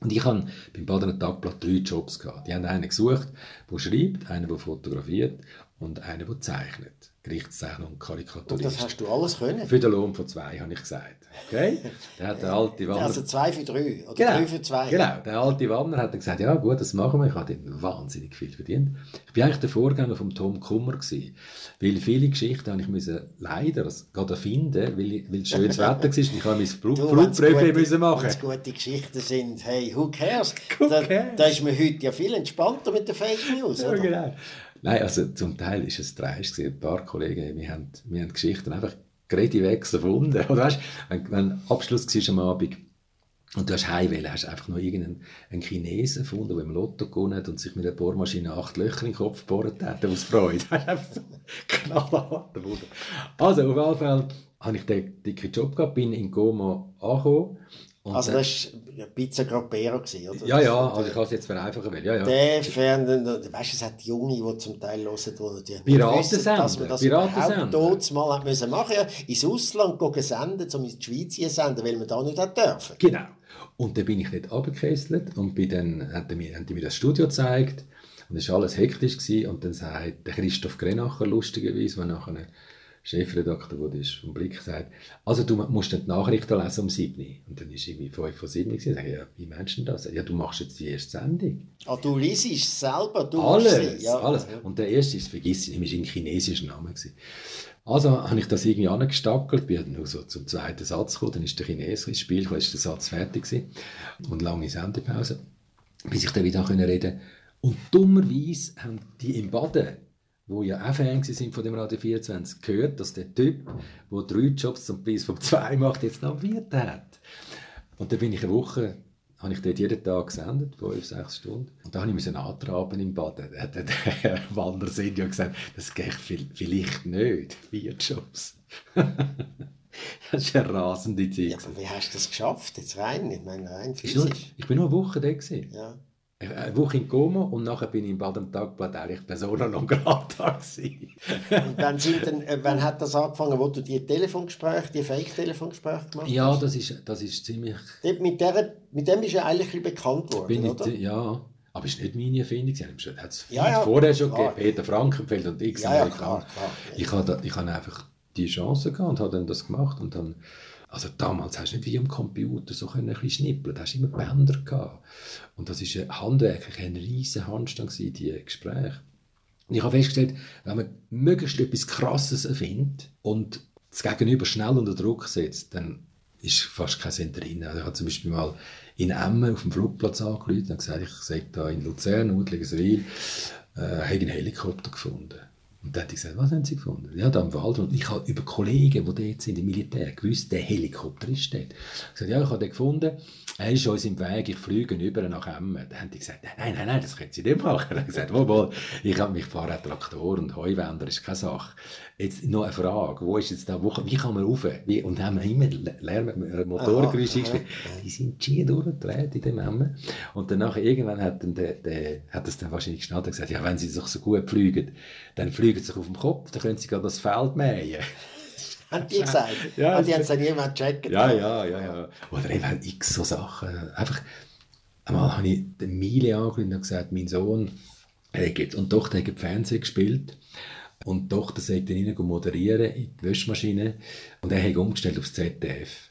Und ich hatte beim Badener Tagblatt drei Jobs. Gehabt. Die haben einen gesucht, der schreibt, einen, der fotografiert und einen, der zeichnet. Gerichtszeichner und Und Karikaturist. das hast du alles können? Für den Lohn von zwei, habe ich gesagt. Okay? Der hat der alte Wanner... Also zwei für drei oder Genau, drei für zwei? genau, der alte Wanner hat dann gesagt, ja gut, das machen wir. Ich habe dort wahnsinnig viel verdient. Ich war eigentlich der Vorgänger von Tom Kummer. Gewesen, weil viele Geschichten habe ich müssen leider gerade erfinden, weil, weil es schönes Wetter war. und Ich habe mein Flug, Du, wenn's Flugprüfung gute- müssen machen. wenn's gute Geschichten sind, hey, who cares? Who da, cares? da ist man heute ja viel entspannter mit den Fake News, Ja, oder? genau. Nein, also zum Teil ist es dreist. Ein paar Kollegen, wir haben, wir haben Geschichten einfach gerade weg erfunden. Oder weißt, wenn, wenn Abschluss war am Abend und du hast heimwählen, hast einfach noch irgendeinen einen Chinesen gefunden, der im Lotto gewonnen hat und sich mit einer Bohrmaschine acht Löcher in den Kopf gebohrt hat, aus Freude. Wunder. Also, auf jeden Fall habe ich den dicken Job gehabt, bin in Goma angekommen. Und Also das war Pizza Grappero, gewesen, oder? ja, ja, also ich kann es jetzt vereinfachen, weil, ja, ja. Der Fernsehen, weißt du, es hat Junge, die zum Teil hören, die die Piratensender, dass man das überhaupt dort mal hat müssen machen ja, ins Ausland gehen senden, um in die Schweiz hier senden, weil man da nicht hat dürfen. Genau. Und dann bin ich dort runtergekesselt und bin dann, haben die mir, haben die mir das Studio gezeigt und es war alles hektisch gewesen. und dann sagt der Christoph Grenacher lustigerweise, der nachher ein Chefredakteur wurde, ist vom Blick sagt, also du musst dann die Nachrichten lesen um 7 Uhr. Und dann ist irgendwie 5 vor 7 Uhr ich, ja, wie meinst du das? Ja, du machst jetzt die erste Sendung. Ah, du liest es selber, du Alles. Ja. alles. Und der erste ist, vergiss ich nicht, war ein chinesischer Name. Gewesen. Also habe ich das irgendwie angestackelt, bin dann nur so zum zweiten Satz gekommen, dann ist der Chines ins Spiel, gekommen, ist der Satz fertig gewesen. und lange Sendepause, bis ich dann wieder reden konnte. Und dummerweise haben die im Baden, wo ja auch Fan sind von dem Radio 24, gehört, dass der Typ, der drei Jobs zum Preis von zwei macht, jetzt noch Wirt hat. Und dann bin ich eine Woche, habe ich dort jeden Tag gesendet, fünf, sechs Stunden. Und dann habe ich antraben im Baden. Da hat der Wander Senior gesagt, das geht vi- vielleicht nicht, vier Jobs. das ist eine rasende Zeit. Ja, aber wie hast du das geschafft? Jetzt rein, ich meine rein physisch. ich bin nur eine Woche da gewesen. Ja. Eine Woche in Como und nachher bin ich im Baden Tagblatt eigentlich Persona non grata. Und dann sind dann, äh, wann hat das angefangen, wo du die Telefongespräche, die Fake-Telefongespräche gemacht Ja, hast? das ist, das ist ziemlich... Mit, der, mit dem bist du ja eigentlich ein bekannt worden, Bin oder? ich, ja, aber es ist nicht meine Erfindung. Es hat es Ja, ja, vorher schon klar. gegeben. Peter Frankenfeld und ich. Ja, ja, klar, klar. Ich habe ich einfach die Chance gehabt und habe dann das gemacht. Und dann, also damals hast du nicht wie am Computer so ein bisschen schnippeln. Da hast du immer Bänder gehabt. Und das ist handwerklich ein riesen Handstand gewesen, die Gespräche. Und ich habe festgestellt, wenn man möglichst etwas Krasses erfindet und das Gegenüber schnell unter Druck setzt, dann ist fast kein Sinn drin. Also ich habe zum Beispiel mal in Emmen auf dem Flugplatz angerufen und gesagt, ich sei da in Luzern, Udligerswil, äh, habe einen Helikopter gefunden. Und dann hat ich gesagt, was haben Sie gefunden? Ja, da im Wald. Und ich habe über Kollegen, die dort sind, im Militär, gewusst, der Helikopter ist dort. Ich habe gesagt, ja, ich habe den gefunden. Er ist uns im Weg, ich fliege über nach Emmen. Dann haben die gesagt, nein, nein, nein, das können Sie nicht machen. Ich habe gesagt, wohl, ich, habe, ich fahre einen Traktor und Heuwender ist keine Sache. Jetzt noch eine Frage, wo ist jetzt da, wo, wie kann man rauf? Wie, und haben wir immer Lärm, Motorgeräusche Aha, eingespielt. Die sind schier durchgedreht in dem Emmen. Und danach irgendwann hat, dann der, der, hat das dann wahrscheinlich geschnallt und gesagt, ja, wenn Sie doch so gut fliegen, dann fliegen Sie sich auf dem Kopf, dann können Sie gerade das Feld mähen. Haben die gesagt? Ja, ah, die haben es dann irgendwann gecheckt. Ja, ja, ja, ja. Oder eben x so Sachen. Einfach, einmal habe ich den Miele angerufen und gesagt, mein Sohn hat jetzt, und die Tochter hat Fernsehen gespielt. Und die Tochter sagt dann rein, moderieren in die Wäschmaschine. Und er hat umgestellt aufs ZDF.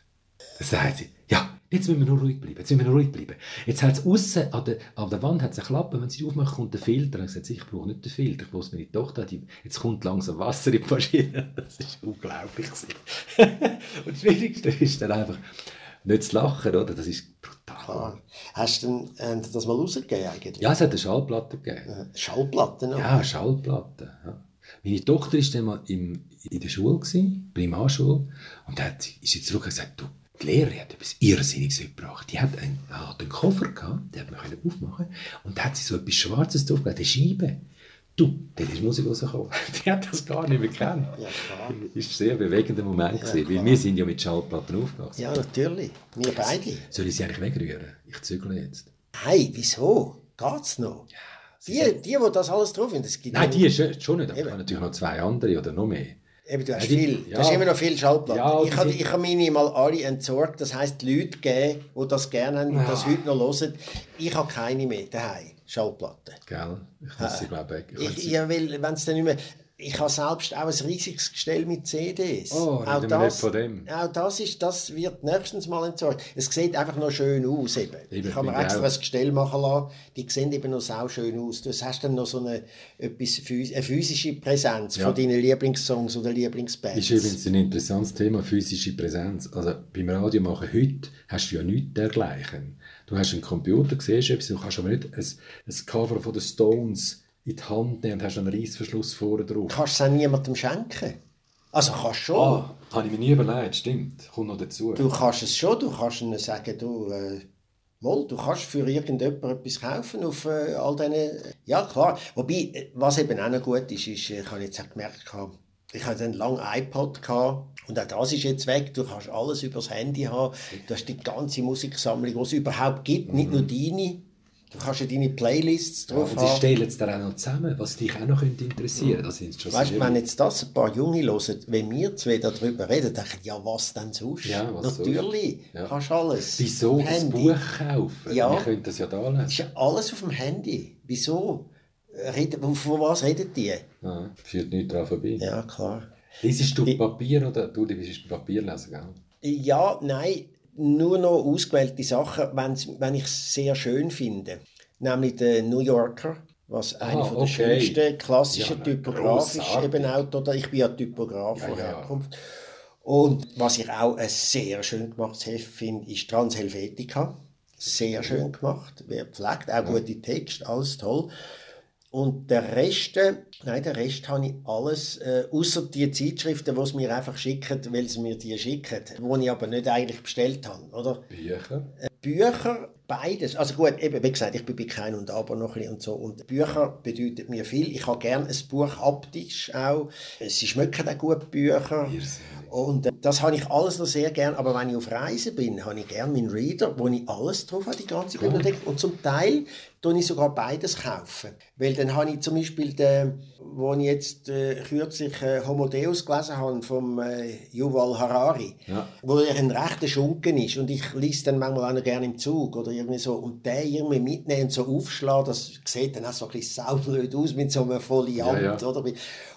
Dann sagt sie, ja, jetzt müssen wir nur ruhig bleiben, jetzt müssen wir nur ruhig bleiben. Jetzt hat es aussen, an der, an der Wand hat es eine Klappe, wenn sie aufmacht, kommt der Filter. Dann sagt sie, ich brauche nicht den Filter, ich muss meine Tochter, die, jetzt kommt langsam Wasser in die Maschine. Das ist unglaublich. Und das Schwierigste ist dann einfach, nicht zu lachen, oder? Das ist brutal. Klar. Hast du denn, die das mal rausgegeben eigentlich? Ja, es hat eine Schallplatte gegeben. Äh, Schallplatten noch? Ja, Schallplatte. Ja. Meine Tochter war dann mal im, in der Schule, gewesen, Primarschule, und da hat, sie- ist sie zurück und gesagt, du, die Lehrerin hat etwas Irrsinniges gebracht. Die hat einen, ah, den Koffer gehabt, den hat man können aufmachen und da hat sie so etwas Schwarzes draufgelegt, eine Scheibe. Du, dort ist Musik rausgekommen. Die hat das gar nicht mehr gekannt. Ja, klar. Das war ein sehr bewegender Moment, gewesen, weil wir sind ja mit Schallplatten aufgewachsen. Ja, natürlich. Wir beide. Soll ich sie eigentlich wegrühren? Ich zügle jetzt. Hey, wieso? Geht's noch? die, die, die das alles drauf haben, das gibt Nein, die ist schon nicht, aber natürlich noch zwei andere oder noch mehr. Eben, du hast die- viel. ja. Du hast immer noch viel Schallplatten. Ja, ich habe ich habe meine mal alle entsorgt. Das heisst, die Leute geben, die das gerne haben und das heute noch hören. Ich habe keine mehr daheim. Schallplatten. Gell? Ich muss sie, glaube ich, ich, Ich, ja, weil, wenn es dann nicht mehr... Ich habe selbst auch ein riesiges Gestell mit CDs. Oh, auch nicht von dem. Auch das, ist, das wird nächstens mal entsorgt. Es sieht einfach noch schön aus. Eben. Eben, ich habe mir extra auch. ein Gestell machen lassen. Die sehen eben noch sau schön aus. Du hast dann noch so eine, etwas, eine physische Präsenz Ja. von deinen Lieblingssongs oder Lieblingsbands. ist übrigens ein interessantes Thema, physische Präsenz. Also beim Radio machen heute hast du ja nichts dergleichen. Du hast einen Computer, siehst etwas, du kannst aber nicht ein, ein Cover von den Stones in die Hand nehmen und hast einen Reissverschluss vorne drauf. kannst du es auch niemandem schenken. Also kannst schon. Ah, habe ich mir nie überlegt, stimmt. Kommt noch dazu. Du kannst es schon, du kannst ihnen sagen, du, äh, mal, du kannst für irgendjemand etwas kaufen auf äh, all diesen... Ja, klar. Wobei, was eben auch noch gut ist, ist, ich habe jetzt auch gemerkt, ich hatte einen langen iPod gehabt, und auch das ist jetzt weg. Du kannst alles übers Handy haben. Du hast die ganze Musiksammlung, die es überhaupt gibt, nicht nur deine. Du kannst ja deine Playlists Ja, drauf und sie haben. stellen es dann auch noch zusammen, was dich auch noch könnte interessieren Das sind schon Weißt du, wenn jetzt das ein paar Junge hören, wenn wir zwei darüber reden, denken ja, was denn sonst? Ja, was Natürlich, sonst? Ja. kannst alles. Wieso ein. Buch kaufen? Ja. Wir können das ja da lesen. ist ja alles auf dem Handy. Wieso? Reden, von was reden die? Ja, führt nichts daran vorbei. Ja, klar. Liesest du Ich- Papier oder du bist Papier lesen, gell? Ja, nein, nur noch ausgewählte Sachen, wenn's, wenn ich es sehr schön finde. Nämlich der New Yorker, was einer von der Ah, okay. schönsten klassischen Ja, typografisch grossartig. eben auch, oder ich bin ja Typograf von Ja, ja. Herkunft. Und was ich auch ein sehr schön gemachtes Heft finde, ist Transhelvetica. Sehr schön gemacht, wer pflegt, auch gute Texte, alles toll. Und der Rest, äh, nein, der Rest habe ich alles, äh, außer die Zeitschriften, die sie mir einfach schicken, weil sie mir die schicken, die ich aber nicht eigentlich bestellt habe, oder? Bücher? Bücher, beides. Also gut, eben, wie gesagt, ich bin bei Kein und Aber noch ein bisschen und so. Und Bücher bedeutet mir viel. Ich habe gerne ein Buch haptisch auch. Sie schmecken auch gut, Bücher. Und äh, das habe ich alles noch sehr gern. Aber wenn ich auf Reisen bin, habe ich gerne meinen Reader, wo ich alles drauf habe, die ganze Bibliothek. Und zum Teil tue ich sogar beides kaufen. Weil dann habe ich zum Beispiel, den, wo ich jetzt äh, kürzlich äh, Homo Deus gelesen habe, vom äh, Yuval Harari, Ja. wo er ein rechter Schunken ist. Und ich lese dann manchmal auch noch gerne im Zug oder irgendwie so. Und den irgendwie mitnehmen und so aufschlagen, das sieht dann auch so ein bisschen saublöd aus mit so einem Foliant. Ja, ja. Oder?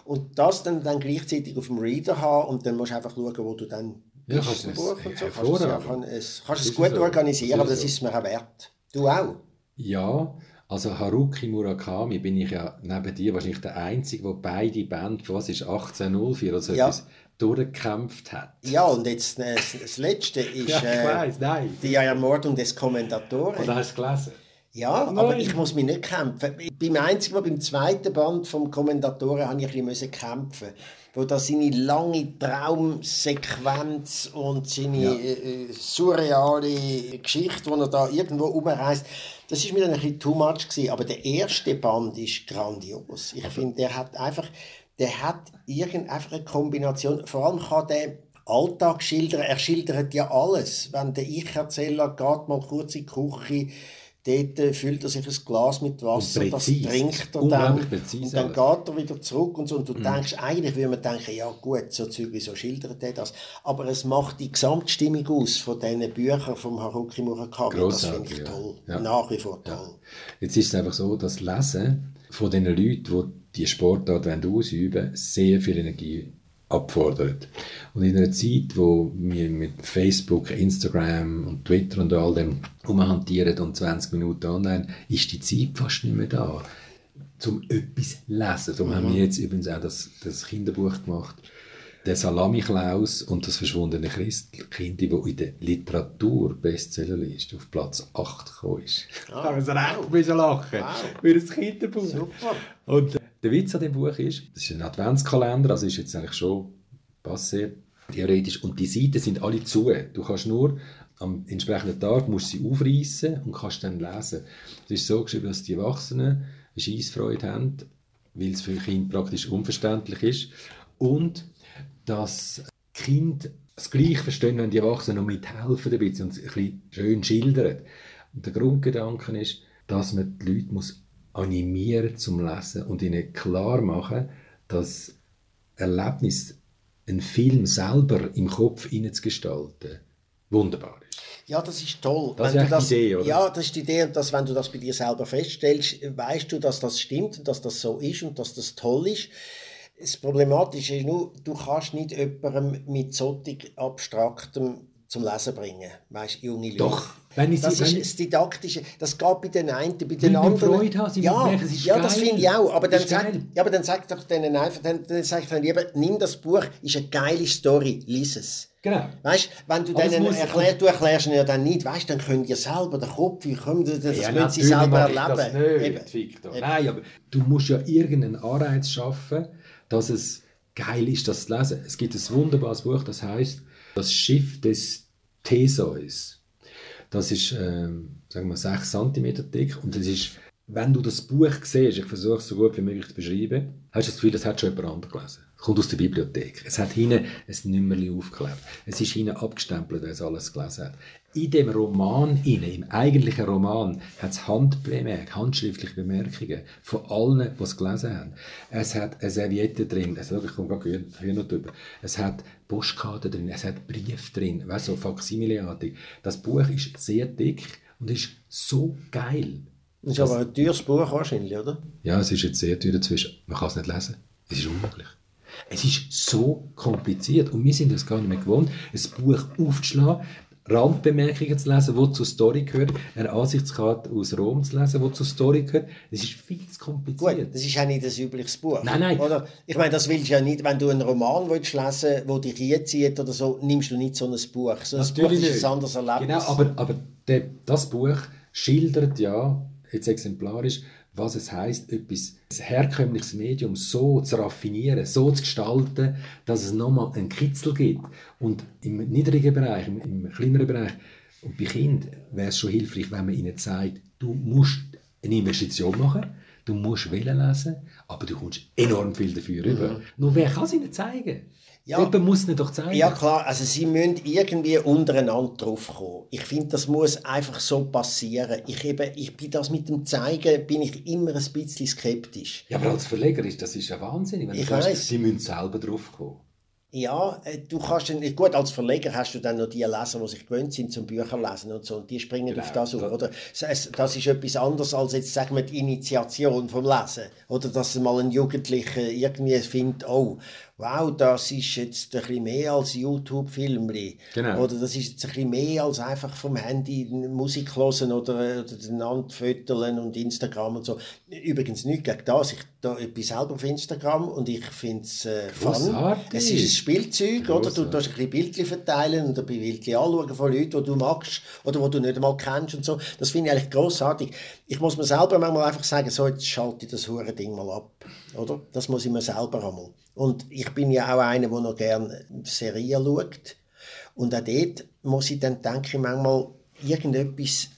Und das dann, dann gleichzeitig auf dem Reader haben und dann musst du einfach schauen, wo du dann Ja, bist kannst im es- Buch und so. Kannst ja, kann, es, kannst es gut so. organisieren, aber das ist mir auch wert. Du auch? Ja, also Haruki Murakami bin ich ja neben dir wahrscheinlich der Einzige, der beide Bände, was ist 1804 oder so Ja. etwas, durchgekämpft hat. Ja, und jetzt äh, das, Letzte ist Ja, ich äh, weiss, nein. die Ermordung des Kommentatoren. Oder hast du es gelesen? Ja, aber Nein. ich muss mich nicht kämpfen. Beim einzigen Mal, beim zweiten Band vom Kommentatoren, habe ich ein bisschen kämpfen. Wo da seine lange Traumsequenz und seine Ja. äh, äh, surreale Geschichte, wo er da irgendwo umreist, das ist mir dann ein bisschen too much gewesen. Aber der erste Band ist grandios. Ich finde, der hat einfach, der hat irgend einfach eine Kombination. Vor allem kann der Alltag schildern. Er schildert ja alles. Wenn der Ich-Erzähler geht mal kurz in die Küche, dort äh, füllt er sich ein Glas mit Wasser, Und das trinkt er dann. Und dann geht er wieder zurück und so. Und du denkst, eigentlich würde man denken, ja gut, so Zeug, wieso schildert er das? Aber es macht die Gesamtstimmung aus von diesen Büchern vom Haruki Murakami. das finde ich Grossartig, ja. toll. Ja. Nach wie vor toll. Jetzt ist es einfach so, dass Lesen von den Leuten, die die Sportart ausüben wollen, sehr viel Energie abfordert. Und in einer Zeit, wo wir mit Facebook, Instagram und Twitter und all dem umhantieren und 20 Minuten online, ist die Zeit fast nicht mehr da, zum etwas lesen. Darum haben wir jetzt übrigens auch das, das Kinderbuch gemacht, der Salami-Klaus und das verschwundene Christkind, wo in der Literatur-Bestsellerliste auf Platz 8 gekommen ist. Ah, da haben wir recht müssen lachen. Wow. Für ein Kinderbuch. Super. Und äh, der Witz an dem Buch ist, das ist ein Adventskalender, also ist jetzt eigentlich schon passé, theoretisch. Und die Seiten sind alle zu. Du kannst nur am entsprechenden Tag musst du sie aufreißen und kannst dann lesen. Es ist so geschrieben, dass die Erwachsenen eine Scheissfreude haben, weil es für Kinder praktisch unverständlich ist und dass Kind das Gleiche verstehen, wenn die Erwachsenen noch mithelfen ein bisschen und es ein bisschen schön schildern. Und der Grundgedanke ist, dass man die Leute muss animieren zum Lesen und ihnen klar machen, dass Erlebnis, einen Film selber im Kopf zu gestalten, wunderbar ist. Ja, das ist toll. Das wenn ist du das, die Idee, oder? Ja, das ist die Idee. Dass, wenn du das bei dir selber feststellst, weißt du, dass das stimmt und dass das so ist und dass das toll ist. Das Problematische ist nur, du kannst nicht jemandem mit solch abstraktem zum Lesen bringen. Weißt junge Leute. Doch. Wenn ich das sie- ist das Didaktische. Das geht bei den einen, bei den anderen. Freude haben, sie ja, merken, es ist ja, das finde ich auch. Aber dann, sag, ja, aber dann sag doch denen einfach, dann, dann sag ich dann lieber, nimm das Buch, ist eine geile Story, lies es. Genau. Weißt wenn du Aber denen erklärst, du erklärst ihnen ja dann nicht, weißt dann können die selber den Kopf, wie kommen das, das Ja, müssen sie selber erleben. Das nicht, Victor. Nein, aber du musst ja irgendeinen Anreiz schaffen, dass es geil ist, das zu lesen. Es gibt ein wunderbares Buch, das heißt Das Schiff des Theseus. Das ist, ähm, sagen wir, 6 cm dick und das ist, wenn du das Buch siehst, ich versuche es so gut wie möglich zu beschreiben, hast du das Gefühl, das hat schon jemand anderes gelesen. Es kommt aus der Bibliothek. Es hat hinten ein Nummerli aufgeklebt. Es ist hinten abgestempelt, wer es alles gelesen hat. In dem Roman, inne, im eigentlichen Roman, hat es Handbemerkungen, handschriftliche Bemerkungen von allen, die es gelesen haben. Es hat eine Serviette drin, also ich komme gerade noch drüber. Es hat Postkarten drin, es hat Briefe drin, weißt du, so Faximileartig. Das Buch ist sehr dick und ist so geil. Das ist aber ein teures Buch wahrscheinlich, oder? Ja, es ist jetzt sehr teuer dazwischen. Man kann es nicht lesen. Es ist unmöglich. Es ist so kompliziert und wir sind das gar nicht mehr gewohnt, ein Buch aufzuschlagen, Randbemerkungen zu lesen, die zur Story gehören, eine Ansichtskarte aus Rom zu lesen, die zur Story gehört. Es ist viel zu kompliziert. Gut, das ist ja nicht ein übliches Buch. Nein, nein. Oder? Ich meine, das willst du ja nicht, wenn du einen Roman willst lesen willst, der dich reinzieht oder so, nimmst du nicht so ein Buch. So ein Buch ist ein anderes Erlebnis. Genau, aber, aber der, das Buch schildert ja, jetzt exemplarisch, was es heißt, etwas, ein herkömmliches Medium so zu raffinieren, so zu gestalten, dass es nochmal einen Kitzel gibt. Und im niedrigen Bereich, im, im kleineren Bereich, und bei Kindern wäre es schon hilfreich, wenn man ihnen sagt, du musst eine Investition machen, du musst Wellen lesen, aber du kommst enorm viel dafür rüber. Nur wer kann es ihnen zeigen? Ja. Jemand muss ihnen doch zeigen. Ja klar, also sie müssen irgendwie untereinander draufkommen. Ich finde, das muss einfach so passieren. Ich, eben, ich bin das mit dem Zeigen, bin ich immer ein bisschen skeptisch. Ja, aber als Verleger ist das ist ja wahnsinnig. Wenn Ich du sagst, weiss. sie müssen selber drauf kommen. Ja, äh, du kannst dann, gut, als Verleger hast du dann noch die Leser, die sich gewöhnt sind zum Bücher lesen und so, und die springen Genau, auf das auf, das- oder? Das, das ist etwas anderes als jetzt, sagen wir, die Initiation vom Lesen. Oder dass mal ein Jugendlicher irgendwie findet, oh, wow, das ist jetzt ein bisschen mehr als YouTube-Filmli. Genau. Oder das ist jetzt ein bisschen mehr als einfach vom Handy Musik hören oder, oder den Fotolen und Instagram und so. Übrigens nicht gegen das. Ich, da, ich bin selber auf Instagram und ich finde es äh, fun. Grossartig. Es ist ein Spielzeug, oder? Du Grossartig. tust ein bisschen Bildchen verteilen und ein bisschen Bildchen anschauen von Leuten, die du magst oder die du nicht einmal kennst und so. Das finde ich eigentlich grossartig. Ich muss mir selber manchmal einfach sagen, so, jetzt schalte ich das hure Ding mal ab, oder? Das muss ich mir selber einmal. Und ich bin ja auch einer, der noch gerne Serien schaut. Und auch dort muss ich dann, denke ich manchmal, irgendetwas,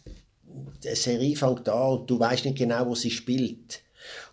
eine Serie fängt an und du weißt nicht genau, wo sie spielt.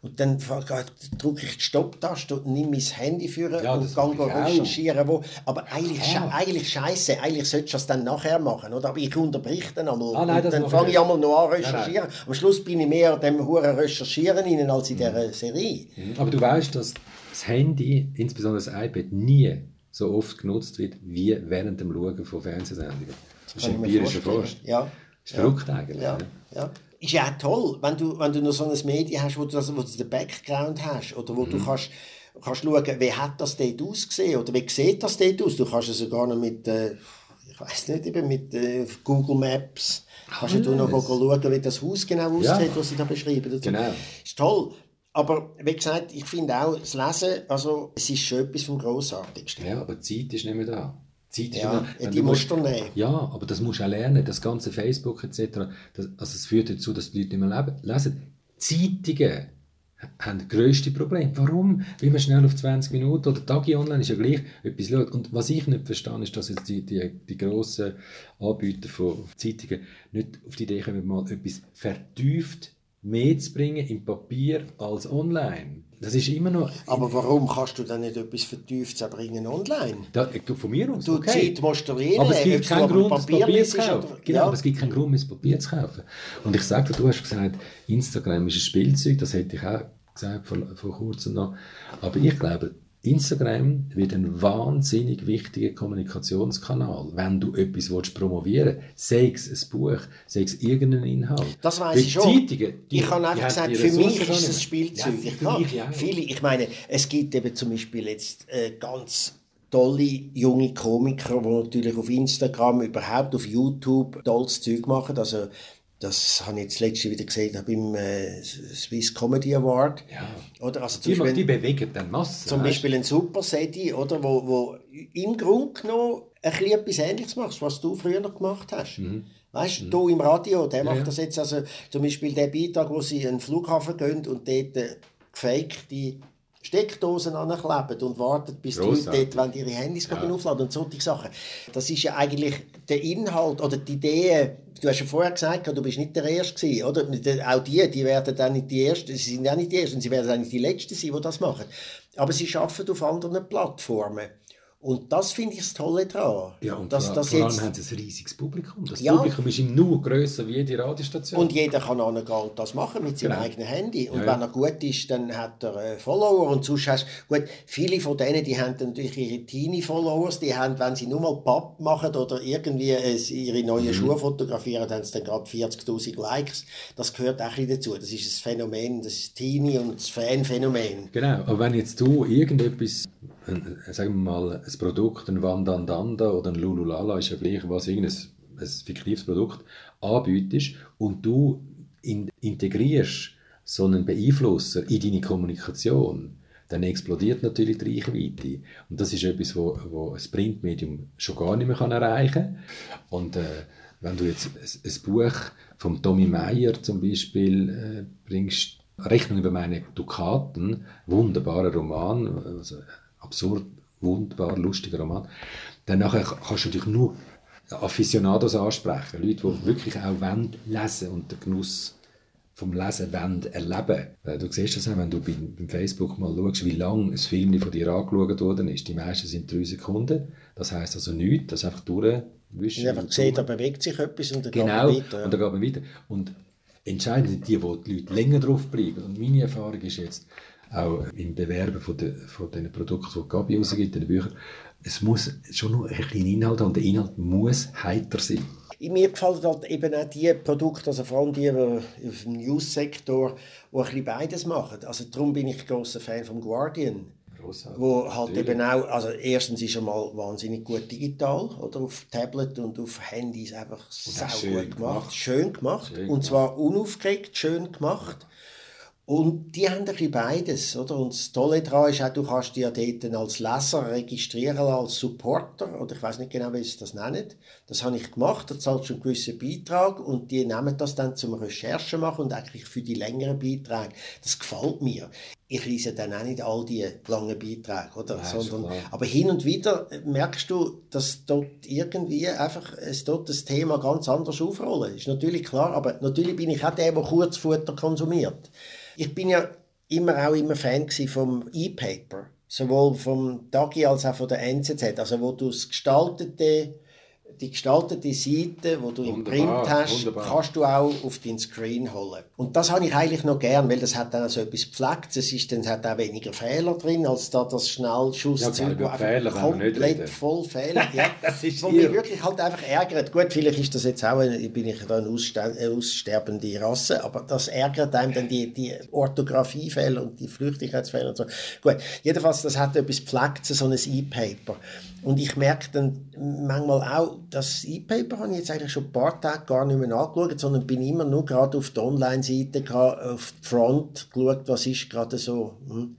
Und dann drücke ich die Stopptaste und nehme mein Handy für Ja, und gehe recherchieren, wo. Aber eigentlich, Ah. eigentlich scheiße, eigentlich solltest du das dann nachher machen, oder? Aber ich unterbreche dann einmal. Ah, nein, und dann fange ich einmal noch an Nein, recherchieren. Am Schluss bin ich mehr an dem huren Recherchieren als in Mhm. dieser Serie. Aber du weißt, dass das Handy, insbesondere das iPad, nie so oft genutzt wird wie während dem Schauen von Fernsehsendungen. Das ist ich mir empirischer. Forst. Ja. Das ist verrückt eigentlich. Ja, ne? ja. Ist ja auch toll, wenn du, wenn du noch so ein Medium hast, wo du, das, wo du den Background hast oder wo Mhm. du kannst, kannst schauen, wie hat das dort ausgesehen oder wie sieht das dort aus. Du kannst es sogar noch mit, äh, ich weiß nicht, eben mit äh, Google Maps, kannst du noch schauen, wie das Haus genau Ja. aussieht, was sie da beschreiben. dazu. Genau. Ist toll. Aber wie gesagt, ich finde auch, das Lesen, also, es ist schon etwas vom Grossartigsten. Ja, aber die Zeit ist nicht mehr da. Die Zeit ist Ja, ja, wenn die du musst du nehmen. Ja, aber das musst du auch lernen. Das ganze Facebook etc. Das, also es führt dazu, dass die Leute nicht mehr leben, lesen. Zeitungen haben das grösste Problem. Warum will man schnell auf 20 Minuten oder Tagi online ist ja gleich etwas schaut. Und was ich nicht verstehe, ist, dass jetzt die, die, die grossen Anbieter von Zeitungen nicht auf die Idee kommen, mal etwas vertieft mehr zu bringen im Papier als online. Das ist immer noch... Aber warum kannst du dann nicht etwas Vertieftes bringen online? Da, von mir aus, Du okay. Zeit musst du reden, Aber es gibt keinen Grund, das Papier liest zu kaufen. oder- Genau, ja. aber es gibt keinen Grund, das Papier zu kaufen. Und ich sage dir, du hast gesagt, Instagram ist ein Spielzeug, das hätte ich auch gesagt vor, vor kurzem noch. Aber ich glaube, Instagram wird ein wahnsinnig wichtiger Kommunikationskanal, wenn du etwas willst promovieren willst. Sei es ein Buch, sei es irgendein Inhalt. Das weiß ich schon. Die- ich habe einfach gesagt, für mich ist es ein. Spielzeug. Ja, ich kann, viele, ich meine, es gibt eben zum Beispiel jetzt äh, ganz tolle junge Komiker, die natürlich auf Instagram, überhaupt auf YouTube tolles Zeug machen. Also das habe ich jetzt letzte wieder gesehen beim äh, Swiss Comedy Award. Ja. Oder also zum Die, Beispiel, die bewegen dann Massen. zum? Beispiel ein Super Sedi, oder, wo, wo im Grunde genommen ein bisschen etwas Ähnliches machst, was du früher noch gemacht hast. Weißt du, du im Radio, der macht Mhm. ja. das jetzt, also zum Beispiel der Beitrag, wo sie an den Flughafen gehen und dort äh, gefakte Steckdosen ankleben und warten, bis die Leute Grossartig. dort ihre Handys ja. aufladen und solche Sachen. Das ist ja eigentlich der Inhalt oder die Idee, du hast ja vorher gesagt, du bist nicht der Erste oder? Auch die, die werden dann nicht die Ersten, sie sind auch nicht die Ersten, sie werden auch nicht die Letzten sein, die das machen. Aber sie arbeiten auf anderen Plattformen. Und das finde ich das Tolle daran. Ja, und dass, vor, dass vor allem jetzt, haben sie ein riesiges Publikum. Das Ja. Publikum ist ihm nur grösser wie jede Radiostation. und jeder kann angehen und das machen mit seinem Genau. eigenen Handy. Und Ja, ja. wenn er gut ist, dann hat er äh, Follower. Und sonst hast gut, viele von denen, die haben dann natürlich ihre Teenie-Followers, die haben, wenn sie nur mal Papp machen oder irgendwie ihre neuen Mhm. Schuhe fotografieren, haben sie dann gerade 40.000 Likes. Das gehört auch ein dazu. Das ist ein Phänomen, das ist Teenie- und das Fan-Phänomen. Genau, aber wenn jetzt du irgendetwas, ein, ein- sagen wir mal, ein Produkt, ein Wandandanda oder ein Lululala, ist ja gleich was, irgendein ein fiktives Produkt, anbietest und du in, integrierst so einen Beeinflusser in deine Kommunikation, dann explodiert natürlich die Reichweite. Und das ist etwas, wo, wo ein Printmedium schon gar nicht mehr erreichen kann. Und äh, wenn du jetzt ein, ein Buch vom Tommy Meyer zum Beispiel äh, bringst, Rechnung über meine Dukaten, wunderbarer Roman, also absurd, wunderbar, lustiger Roman, dann nachher kannst du natürlich nur Aficionados ansprechen, Leute, die wirklich auch wollen lesen und den Genuss vom Lesen wollen erleben. Äh, Du siehst das auch, wenn du bei, beim Facebook mal schaust, wie lange ein Film von dir angeschaut worden ist. Die meisten sind drei Sekunden. Das heisst also nichts, das einfach durchwischen. Habe einfach gesehen, da bewegt sich etwas und dann geht Genau, man weiter. ja. und dann geht man weiter. Und entscheidend sind die, wo die Leute länger drauf bleiben. Und meine Erfahrung ist jetzt, auch im Bewerben von, den, von den Produkten, die Gabi rausgibt, den Büchern, es muss schon nur ein bisschen Inhalt haben und der Inhalt muss heiter sein. Mir gefallen halt eben auch die Produkte, also vor allem die auf dem News-Sektor, die ein bisschen beides machen. Also darum bin ich großer Fan vom Guardian. Grossartig, Wo halt natürlich. eben auch, also erstens ist er mal wahnsinnig gut digital, oder auf Tablet und auf Handys einfach schön gut gemacht. gemacht. Schön gemacht. Schön und zwar unaufgeregt schön gemacht. Und die haben ein bisschen beides, oder? Und das Tolle daran ist auch, du kannst dich ja dort als Leser registrieren als Supporter, oder ich weiß nicht genau, wie sie das nennen. Das habe ich gemacht, da zahlst du einen gewissen Beitrag und die nehmen das dann zum Recherchen machen und eigentlich für die längeren Beiträge. Das gefällt mir. Ich lese dann auch nicht all die langen Beiträge, oder? Ist Sondern, aber hin und wieder merkst du, dass dort irgendwie einfach es dort das Thema ganz anders aufrollen. Ist natürlich klar, aber natürlich bin ich auch der, der Kurzfutter konsumiert. Ich bin ja immer auch immer Fan vom E-Paper, sowohl vom Tagi als auch von der NZZ, also wo du das gestaltete die gestaltete Seite, die du im Wunderbar, Print hast, wunderbar. kannst du auch auf den Screen holen. Und das habe ich eigentlich noch gern, weil das hat dann so etwas gepflegt. Es ist dann hat auch weniger Fehler drin, als da das Schnellschusszeug, Ja, Fehler komplett voll Fehler. Ja, Das ist wo mich wirklich halt einfach ärgert. Gut, vielleicht ist das jetzt auch, eine, bin ich da eine eine aussterbende Rasse, aber das ärgert einem dann die, die Orthographiefehler und die Flüchtigkeitsfehler und so. Gut, jedenfalls, das hat etwas Pflegtes, so ein E-Paper. Und ich merke dann manchmal auch, das E-Paper habe ich jetzt eigentlich schon ein paar Tage gar nicht mehr angeschaut, sondern bin immer nur gerade auf der Online-Seite, auf die Front geschaut, was ist gerade so. hm.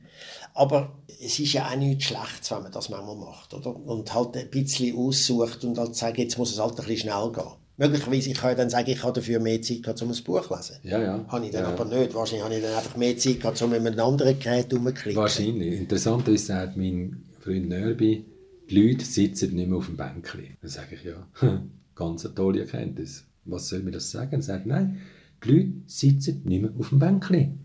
Aber es ist ja auch nichts Schlechtes, wenn man das manchmal macht, oder? Und halt ein bisschen aussucht und halt sagt, jetzt muss es halt ein bisschen schnell gehen. Möglicherweise, ich kann ja dann sagen, ich habe dafür mehr Zeit gehabt, um ein Buch zu lesen. Ja, ja. Habe ich dann ja. aber nicht. Wahrscheinlich habe ich dann einfach mehr Zeit gehabt, um mit einem anderen Gerät rumzuklicken. Wahrscheinlich. Interessant ist, sagt mein Freund Nörbi, die Leute sitzen nicht mehr auf dem Bänkchen. Dann sage ich, ja, ganz eine tolle Erkenntnis. Was soll mir das sagen? Er sagt, nein, die Leute sitzen nicht mehr auf dem Bänkchen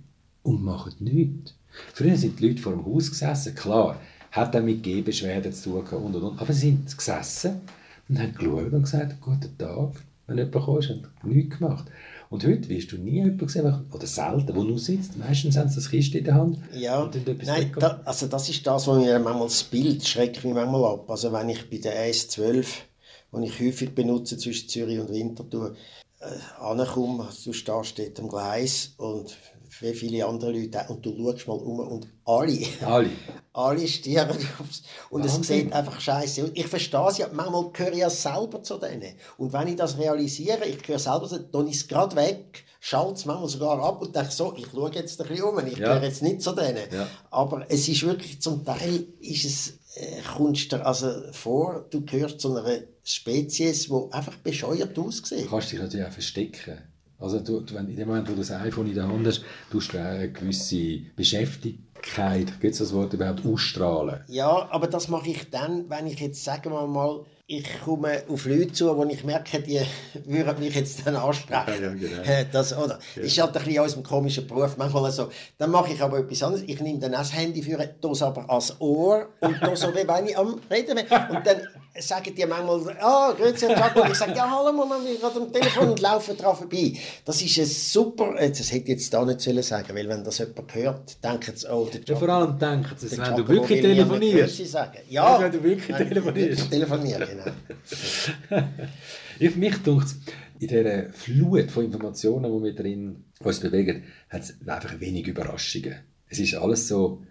und machen nichts. Früher sind die Leute vor dem Haus gesessen, klar, hat auch mit Gehbeschwerden zu tun und, und, und. Aber sie sind gesessen und haben geschaut und gesagt, guten Tag, wenn jemand kommt, haben nichts gemacht. Und heute wirst du nie jemanden sehen, oder selten, der nur sitzt. Meistens haben sie das Kiste in der Hand Ja, nein, da, also das ist das, was mir manchmal das Bild schreckt mich manchmal ab. Also wenn ich bei der S12, die ich häufig benutze zwischen Zürich und Winterthur, äh, ankomme, du stehst dort am Gleis und wie viele andere Leute auch, und du schaust mal um und alle, Alle. alle aufs, und es Wahnsinn. sieht einfach scheiße aus. Ich verstehe es ja, manchmal gehöre ich ja selber zu denen. Und wenn ich das realisiere, ich gehöre selber zu dann ist es gerade weg, schalte es manchmal sogar ab und denke so, ich schaue jetzt ein bisschen um, ich Ja. gehöre jetzt nicht zu denen. Ja. Aber es ist wirklich, zum Teil ist es, äh, kommst dir also vor, du gehörst zu einer Spezies, die einfach bescheuert aussieht. Du kannst dich natürlich auch verstecken. Also du, wenn, in dem Moment, wo du das iPhone in der Hand hast, tust du eine gewisse Beschäftigkeit, gibt es das Wort überhaupt, ausstrahlen. Ja, aber das mache ich dann, wenn ich jetzt, sagen wir mal, ich komme auf Leute zu, wo ich merke, die würden mich jetzt dann ansprechen. Ja, ja, genau. Äh, Das, oder? Ist halt ein bisschen aus dem komischen Beruf manchmal so. Dann mache ich aber etwas anderes. Ich nehme dann auch das Handy für das aber ans Ohr und das so, wie wenn ich am Reden bin. Und dann sagen die manchmal, ah, grüezi, Herr Jaco. Und ich sage, ja, hallo, ich bin gerade am Telefon und laufe dran vorbei. Das ist ein super, äh, das hätte ich jetzt da nicht sollen sagen, weil wenn das jemand hört, denken sie, oh, der Ja, Jaco. vor allem denken sie, wenn du wirklich telefonierst. Grüezi. Ja, Ja, wenn du wirklich telefonierst. Genau. Ich, mich dunkt in dieser Flut von Informationen, die wir drin uns bewegen, hat es einfach wenig Überraschungen. Es ist alles so,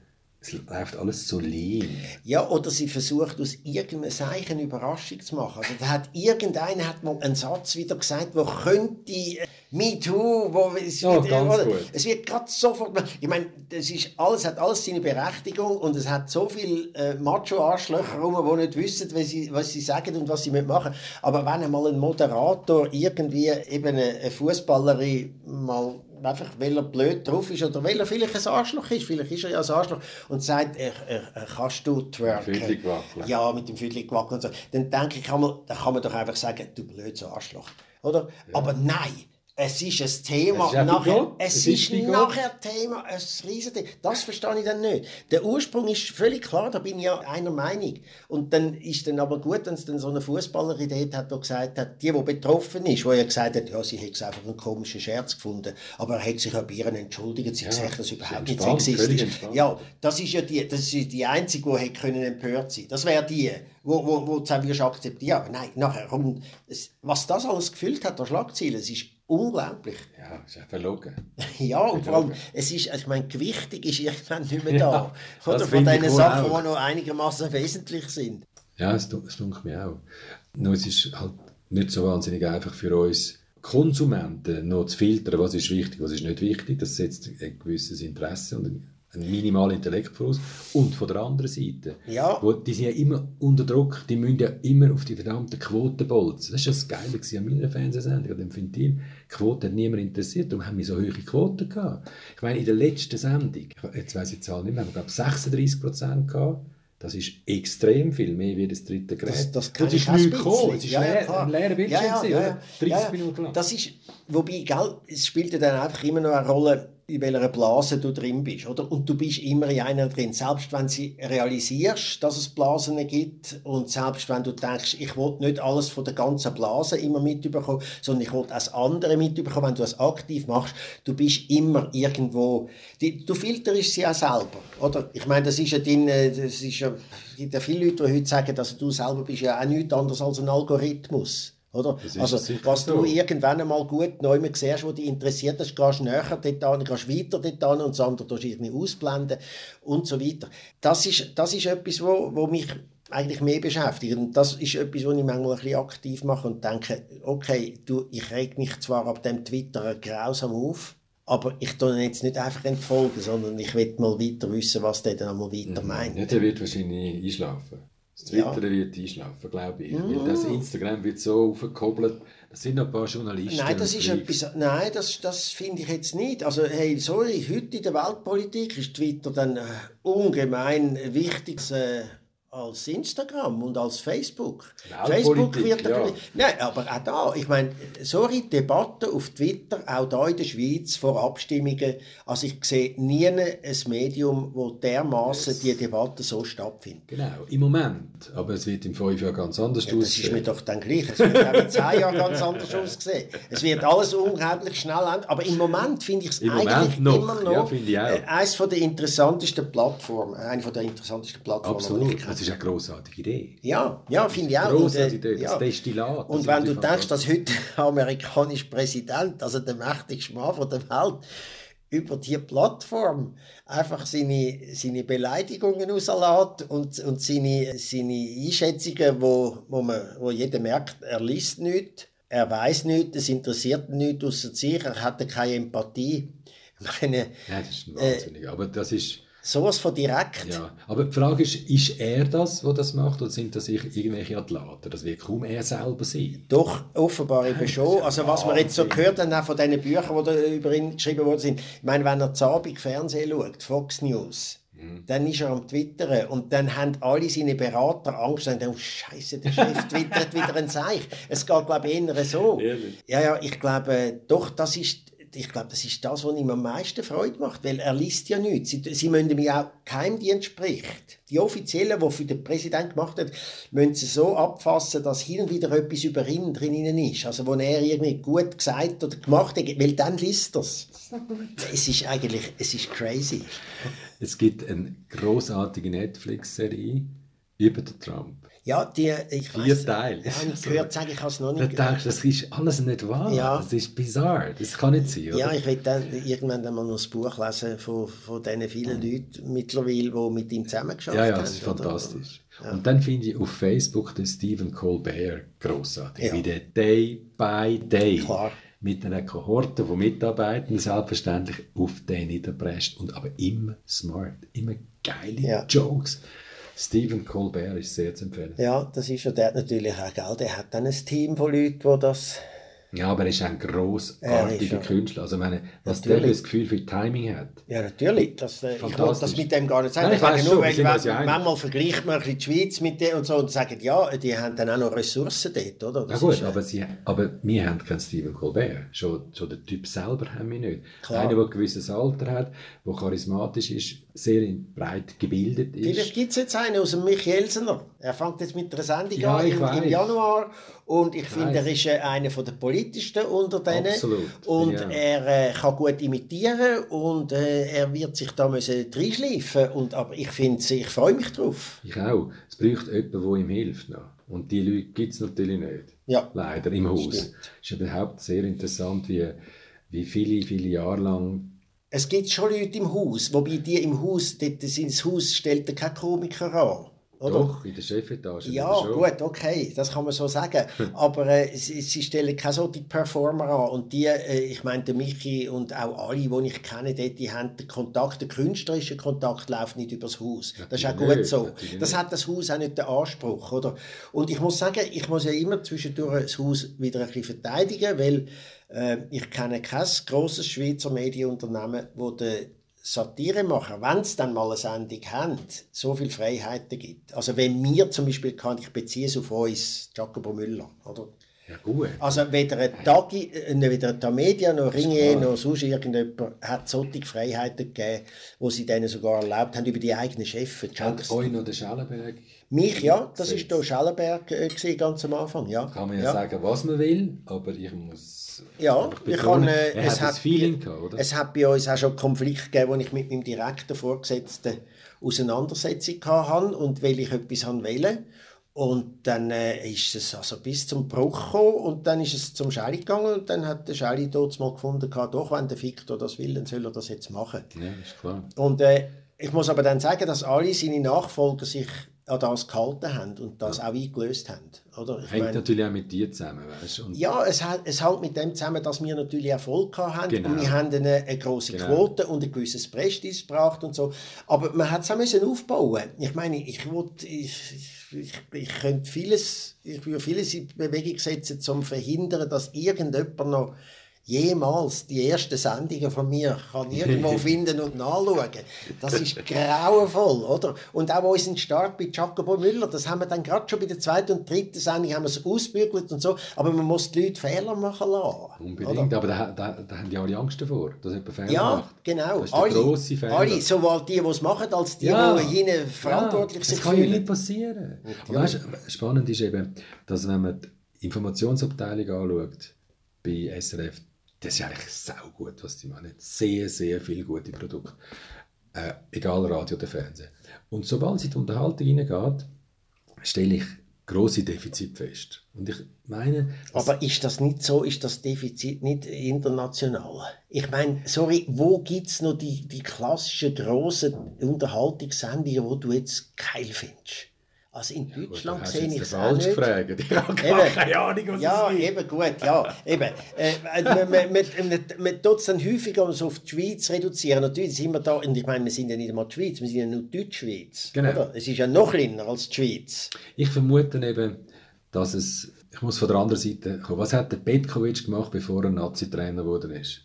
es läuft alles so lean. Ja, oder sie versucht aus irgendeinem Zeichen Überraschung zu machen. Also da hat irgendeiner hat mal einen Satz wieder gesagt, wo könnte äh, Me Too, wo es Ja, wird, ganz oder? es wird gerade sofort. Ich meine, das ist alles hat alles seine Berechtigung und es hat so viel äh, Macho-Arschlöcher rum, die nicht wissen, was sie, was sie sagen und was sie machen. Aber wenn einmal ein Moderator irgendwie eben eine, eine Fußballerin mal einfach, weil er blöd drauf ist oder weil er vielleicht ein Arschloch ist, vielleicht ist er ja ein Arschloch und sagt, äh, äh, äh, kannst du twerken? Ja, mit dem Füdli wackeln und so. Dann denke ich, einmal, da kann man doch einfach sagen, du blödes Arschloch. Oder? Aber nein, es ist ein Thema Es ist nachher. Es, Es ist, ist nachher Thema, ein Riesenthema. Das verstehe ich dann nicht. Der Ursprung ist völlig klar, da bin ich ja einer Meinung. Und dann ist dann aber gut, wenn es dann so eine Fußballerin dort hat, die gesagt hat, die, die betroffen ist, wo ja gesagt hat, ja, sie hätte es einfach einen komischen Scherz gefunden, aber er hat sich auch bei ihr entschuldigt, sie Ja, gesagt, das überhaupt nicht sexistisch. entspannt. Ja, das ist ja die, das ist die einzige, die hätte können empört sein. Das wäre die, wo, wo, wo würdest akzeptieren. Aber nein, nachher, es, was das alles gefüllt hat, der Schlagzeilen, es ist unglaublich. Ja, ist ja verlogen. Ja, und vor allem, es ist, ich meine, gewichtig ist irgendwann nicht mehr Ja, da. Oder das von diesen Sachen, auch. die noch einigermaßen wesentlich sind. Ja, es es tut mir auch. Nur es ist halt nicht so wahnsinnig einfach für uns Konsumenten noch zu filtern, was ist wichtig, was ist nicht wichtig. Das setzt ein gewisses Interesse und ein, minimalen Intellekt voraus. Und von der anderen Seite, Ja. wo, die sind ja immer unter Druck, die müssen ja immer auf die verdammten Quoten bolzen. Das ist ja das Geile an meiner Fernsehsendung, an dem Ventil. Quote hat niemand interessiert, darum haben wir so hohe Quoten gehabt. Ich meine, in der letzten Sendung, jetzt weiss ich die Zahl nicht mehr, haben wir glaube 36 Prozent gehabt. Das ist extrem viel, mehr wie das dritte Gerät. Das, das Und kann es ich ist nichts gekommen. Es ist Ja, leer, ein leerer Bildschirm, Ja, ja, gewesen, ja, ja. 30 Ja, ja. Minuten lang. Das ist, wobei, gell, es spielt ja dann einfach immer noch eine Rolle, in welcher Blase du drin bist, oder? Und du bist immer in einer drin. Selbst wenn du realisierst, dass es Blasen gibt und selbst wenn du denkst, ich will nicht alles von der ganzen Blase immer mitbekommen, sondern ich will auch andere mitbekommen, wenn du es aktiv machst, du bist immer irgendwo, du filterst sie auch selber, oder? Ich meine, das ist ja dein, äh, das ist ja, es gibt ja viele Leute, die heute sagen, dass du selber bist ja auch nichts anderes als ein Algorithmus. Oder? Also, was so. du irgendwann einmal gut neu siehst, wo dich interessiert, das gehst du näher dort an, gehst weiter dort an und das andere tust du irgendwie ausblenden und so weiter. Das ist, das ist etwas, wo, wo mich eigentlich mehr beschäftigt. Und das ist etwas, wo ich manchmal ein bisschen aktiv mache und denke, okay, du, ich reg mich zwar ab dem Twitter grausam auf, aber ich tue jetzt nicht einfach entfolgen, sondern ich will mal weiter wissen, was der dann einmal weiter meint. Ja, der wird wahrscheinlich einschlafen. Das Ja. Twitter wird einschlafen, glaube ich. Weil das Instagram wird so aufgekoppelt, Es sind noch ein paar Journalisten. Nein, das ist etwas, nein, das, das finde ich jetzt nicht. Also, hey, sorry, heute in der Weltpolitik ist Twitter dann äh, ungemein wichtiges äh, als Instagram und als Facebook. Weltpolitik, Facebook wird ja. Nein, aber auch da, ich meine, sorry, Debatten auf Twitter, auch da in der Schweiz vor Abstimmungen, also ich sehe nie ein Medium, wo dermaßen die Debatte so stattfindet. Genau, im Moment. Aber es wird in fünf Jahren ganz anders Ja, das ist aussehen. mir doch dann gleich. Es wird auch in zehn Jahren ganz anders aussehen. Es wird alles unglaublich schnell ändern. Aber im Moment finde ich es eigentlich noch. immer noch Ja, eines von der interessantesten Plattformen. Eine von der interessantesten Plattformen, Absolut. Ist eine grossartige Idee. Ja, ja, finde ich auch. Grossartige äh, Idee, das ja. Destillat. Und wenn du denkst, dass heute der amerikanische Präsident, also der mächtigste Mann von der Welt, über die Plattform einfach seine, seine Beleidigungen rauslässt und, und seine, seine Einschätzungen, wo, wo, man, wo jeder merkt, er liest nichts, er weiß nichts, es interessiert ihn nichts außer sich, er hat keine Empathie. Ich meine, Ja, das ist ein Äh, Wahnsinnig. aber das ist, sowas von direkt. ja. Aber die Frage ist, ist er das, der das macht, oder sind das irgendwelche Athleten? Das wird kaum er selber sein. Doch, offenbar eben schon. Also was wir jetzt so gehört haben, auch von diesen Büchern, die über ihn geschrieben worden sind. Ich meine, wenn er zu Abend Fernsehen schaut, Fox News, dann ist er am Twittern und dann haben alle seine Berater Angst und denken, oh Scheiße, der Chef twittert wieder ein Zeichen. Es geht, glaube ich, eher so. Ehrlich? Ja, ja, ich glaube, doch, das ist, ich glaube, das ist das, was ihm am meisten Freude macht, weil er liest ja nichts. Sie, sie müssen ja auch Geheimdienst spricht. Die Offiziellen, die für den Präsidenten gemacht hat, müssen sie so abfassen, dass hin und wieder etwas über ihn drin ist. Also, wo er irgendwie gut gesagt oder gemacht hat, weil dann liest er es. Es ist eigentlich, es ist crazy. Es gibt eine großartige Netflix-Serie über den Trump. Ja, die, ich Vier weiss, Teile. Ja, ich gehört, sage ich, habe es noch Da nicht denkst du, das ist alles nicht wahr. Ja. Das ist bizarr. Das kann nicht sein, oder? Ja, ich will dann irgendwann einmal noch das Buch lesen von, von diesen vielen Leuten mittlerweile, die mit ihm zusammengearbeitet Ja, haben. ja, das ist oder? fantastisch. Und dann finde ich auf Facebook den Stephen Colbert großartig. Ja. Wie der Day by Day Klar. mit einer Kohorte von Mitarbeitern selbstverständlich auf den niederpresst und aber immer smart, immer geile Ja. Jokes. Stephen Colbert ist sehr zu empfehlen. Ja, das ist ja, der natürlich auch, gell, der hat dann ein Team von Leuten, die das... Ja, aber er ist ein Er großartiger ist ja- Künstler. Also, ich meine, was Natürlich. der das Gefühl für Timing hat. Ja, natürlich. Das, äh, ich wollte das mit dem gar nicht sagen. Nein, ich ich nur, schon, weil ja einig. manchmal vergleicht man die Schweiz mit dem und so und sagt, ja, die haben dann auch noch Ressourcen dort, oder? Ja Das gut, ist, äh, aber, sie, aber wir haben keinen Stephen Colbert. Schon, schon der Typ selber haben wir nicht. Klar. Einer, der ein gewisses Alter hat, der charismatisch ist, sehr breit gebildet Vielleicht ist. gibt es jetzt einen aus dem Michaelsener. Er fängt jetzt mit einer Sendung Ja, an ich im, im. Januar. Und ich finde, weiss. er ist äh, einer der politischsten unter denen. Absolut, Und auch. er äh, kann gut imitieren und äh, er wird sich da müssen reinschleifen. Und Aber ich finde, ich freue mich drauf. Ich auch. Es braucht jemanden, der ihm hilft. Noch. Und die Leute gibt es natürlich nicht. Ja. Leider, im Haus. Stimmt. Es ist überhaupt sehr interessant, wie, wie viele, viele Jahre lang Es gibt schon Leute im Haus, wobei die im Haus, dort das Haus stellt kein Komiker an. Oder? doch in der Chefetage Ja, gut, okay, das kann man so sagen. Aber äh, sie, sie stellen keine solchen Performer an. Und die, äh, ich meine, der Michi und auch alle, die ich kenne, dort, die haben den Kontakt, der künstlerische Kontakt läuft nicht übers Haus. Das ist auch gut so. Das hat das Haus auch nicht den Anspruch, oder? Und ich muss sagen, ich muss ja immer zwischendurch das Haus wieder ein bisschen verteidigen, weil äh, ich kenne kein grosses Schweizer Medienunternehmen, wo der Satiremacher, wenn es dann mal eine Sendung haben, so viele Freiheiten gibt. Also wenn mir zum Beispiel kann, ich beziehe es auf uns, Jacobo Müller, oder? Ja, gut. Also weder ein Tagi, äh, weder ein Tamedia noch Ringe noch sonst irgendjemand hat solche Freiheiten gegeben, wo sie denen sogar erlaubt haben über die eigenen Chefs. Hat euch noch der Schellenberg? Mich, ja, das ist hier Schellenberg äh, ganz am Anfang, ja. Kann man ja, ja. sagen, was man will, aber ich muss. Ja, ich kann, äh, es hat Feeling gehabt, oder? Es hat bei uns auch schon Konflikte gegeben, wo ich mit meinem direkten Vorgesetzten Auseinandersetzung hatte und weil ich etwas wollte. Und dann äh, ist es also bis zum Bruch gekommen und dann ist es zum Scheli gegangen und dann hat der Scheli dort mal gefunden, doch, wenn der Victor das will, dann soll er das jetzt machen. Ja, ist klar. Und äh, ich muss aber dann sagen, dass alle seine Nachfolger sich an das gehalten haben und das auch eingelöst haben. Oder? Ich Hängt meine, natürlich auch mit dir zusammen, weißt du? Ja, es, es hängt mit dem zusammen, dass wir natürlich Erfolg gehabt haben Genau. und wir haben eine, eine große Genau. Quote und ein gewisses Prestige gebracht und so. Aber man hat es auch müssen aufbauen. Ich meine, ich wollte, ich, ich, ich, ich könnte vieles, ich würde vieles in Bewegung setzen, um zu verhindern, dass irgendjemand noch jemals die ersten Sendungen von mir kann irgendwo finden und nachschauen. Das ist grauenvoll, oder? Und auch unseren Start bei Jacobo Müller, das haben wir dann gerade schon bei der zweiten und dritten Sendung haben wir es ausbügelt und so, aber man muss die Leute Fehler machen lassen. unbedingt, Oder? aber da, da, da haben die alle Angst davor, dass jemand Fehler Ja, macht. genau. Das ist der grosse Fehler. alle, sowohl die, die es machen, als die, Ja. die hinten verantwortlich ja, sind. Das kann ja nicht passieren. Und weißt, spannend ist eben, dass wenn man die Informationsabteilung anschaut bei SRF, das ist eigentlich sau gut, was die machen. Sehr, sehr viele gute Produkte. Äh, egal Radio oder Fernsehen. Und sobald es in die Unterhaltung hineingeht, stelle ich grosse Defizite fest. Und ich meine, Aber ist das nicht so, ist das Defizit nicht international? Ich meine, sorry, wo gibt es noch die, die klassischen grossen Unterhaltungssendungen, wo du jetzt geil findest? Also in Deutschland hast sehe ich es auch nicht. gefragt. Ich habe Eben. keine Ahnung, was Ja, es ist. eben gut, ja, eben. Äh, man, man, man, man, tut es dann auf die Schweiz reduzieren. Natürlich sind wir da, und ich meine, wir sind ja nicht einmal die Schweiz, wir sind ja nur die Deutschschweiz. Genau. Oder? Es ist ja noch kleiner als die Schweiz. Ich vermute eben, dass es, ich muss von der anderen Seite kommen. Was hat der Petkovic gemacht, bevor er Nazi-Trainer geworden ist?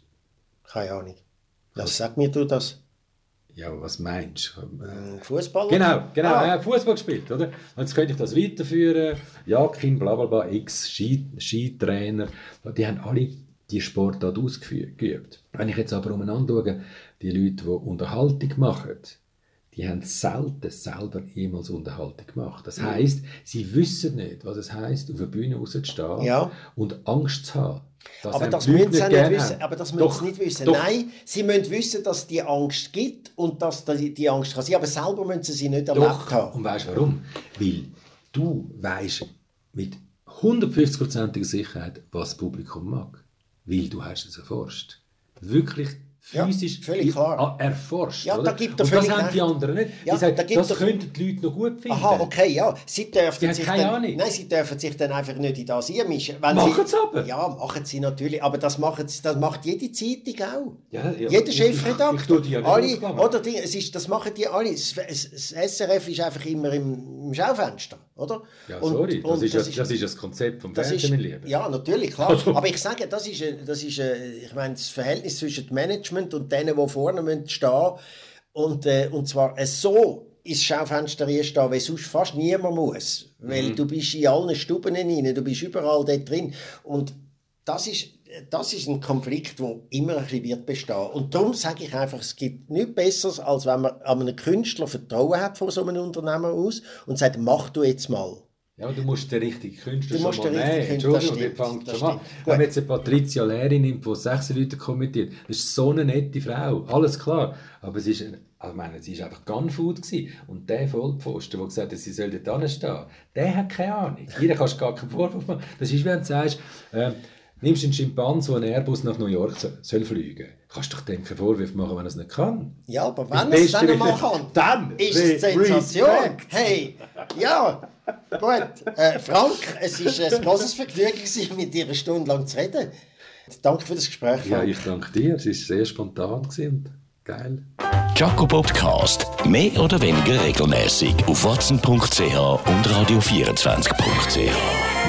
Keine Ahnung. Was sagt mir du das? Ja, was meinst du? Ein Fußballer? Genau, genau, Ah. Fußball gespielt, oder? Und jetzt könnte ich das weiterführen. Jakin, bla bla bla, X, Ski, Skitrainer, die haben alle die Sportart ausgeübt. Wenn ich jetzt aber umeinander schaue, die Leute, die Unterhaltung machen, die haben selten selber jemals Unterhaltung gemacht. Das heisst, sie wissen nicht, was es heisst, auf der Bühne rauszustehen Ja. und Angst zu haben. Aber das müssen sie nicht wissen. Aber das müssen Doch, sie nicht wissen. doch. Nein, sie müssen wissen, dass die Angst gibt und dass die die Angst kann sein. Aber selber müssen sie sie nicht erlebt Doch. haben. Und weißt du warum? Weil du weißt mit 150%iger Sicherheit, was das Publikum mag. Weil du hast es erforscht. Wirklich Ja, physisch völlig klar. erforscht. Ja, da gibt er Und das haben die anderen nicht. Ja, sagen, da das er- könnten die Leute noch gut finden. Aha, okay, ja. Sie dürfen Die sich keine dann, Ahnung. Nein, sie dürfen sich dann einfach nicht in das einmischen. Machen sie aber. Ja, machen sie natürlich. Aber das, machen sie, das macht jede Zeitung auch. Ja, ja, Jeder Chefredakteur. ja alle, oder die, es ist, das machen die alle. Das, das, SRF ist einfach immer im, im Schaufenster, oder? Ja, Und- sorry, das, und ist, das, das ist das Konzept vom ist, Fernsehen, mein Lieber. ja, natürlich, klar. Also- Aber ich sage, das ist, das ist ich meine, das Verhältnis zwischen dem Management und denen, die vorne müssen stehen und, äh, und zwar äh, so ins Schaufenster stehen, wie sonst fast niemand muss. Weil Mhm. du bist in allen Stuben rein, du bist überall dort drin. Und das ist, das ist ein Konflikt, der immer ein bisschen wird bestehen. Und darum sage ich einfach, es gibt nichts Besseres, als wenn man an einen Künstler Vertrauen hat von so einem Unternehmen aus und sagt, mach du jetzt mal. Ja, du musst den richtigen Künstler Du musst schon mal den nehmen. Entschuldigung, wir fangen schon an. Wenn man jetzt eine Patricia Leri nimmt, die sechs Leute kommentiert, das ist so eine nette Frau, alles klar. Aber sie ist, also ich meine, sie ist einfach Gunfood gewesen. Und der Vollpfosten, der gesagt hat, sie soll dort stehen, der hat keine Ahnung. Jeder kannst du gar keinen Vorwurf machen. Das ist, wenn du sagst, äh, nimmst einen Schimpansen, der einen Airbus nach New York so- soll fliegen kannst du doch dem keinen Vorwurf machen, wenn er es nicht kann. Ja, aber wenn er es dann ist- kann, Dann ist es Sensation. Respekt. Hey, ja, gut. Äh, Frank, es war ein großes Vergnügen, gewesen, mit dir eine Stunde lang zu reden. Danke für das Gespräch, Ja, Frank. ich danke dir. Es war sehr spontan gewesen und geil. Jaco Podcast. Mehr oder weniger regelmäßig auf watson.ch und radio24.ch.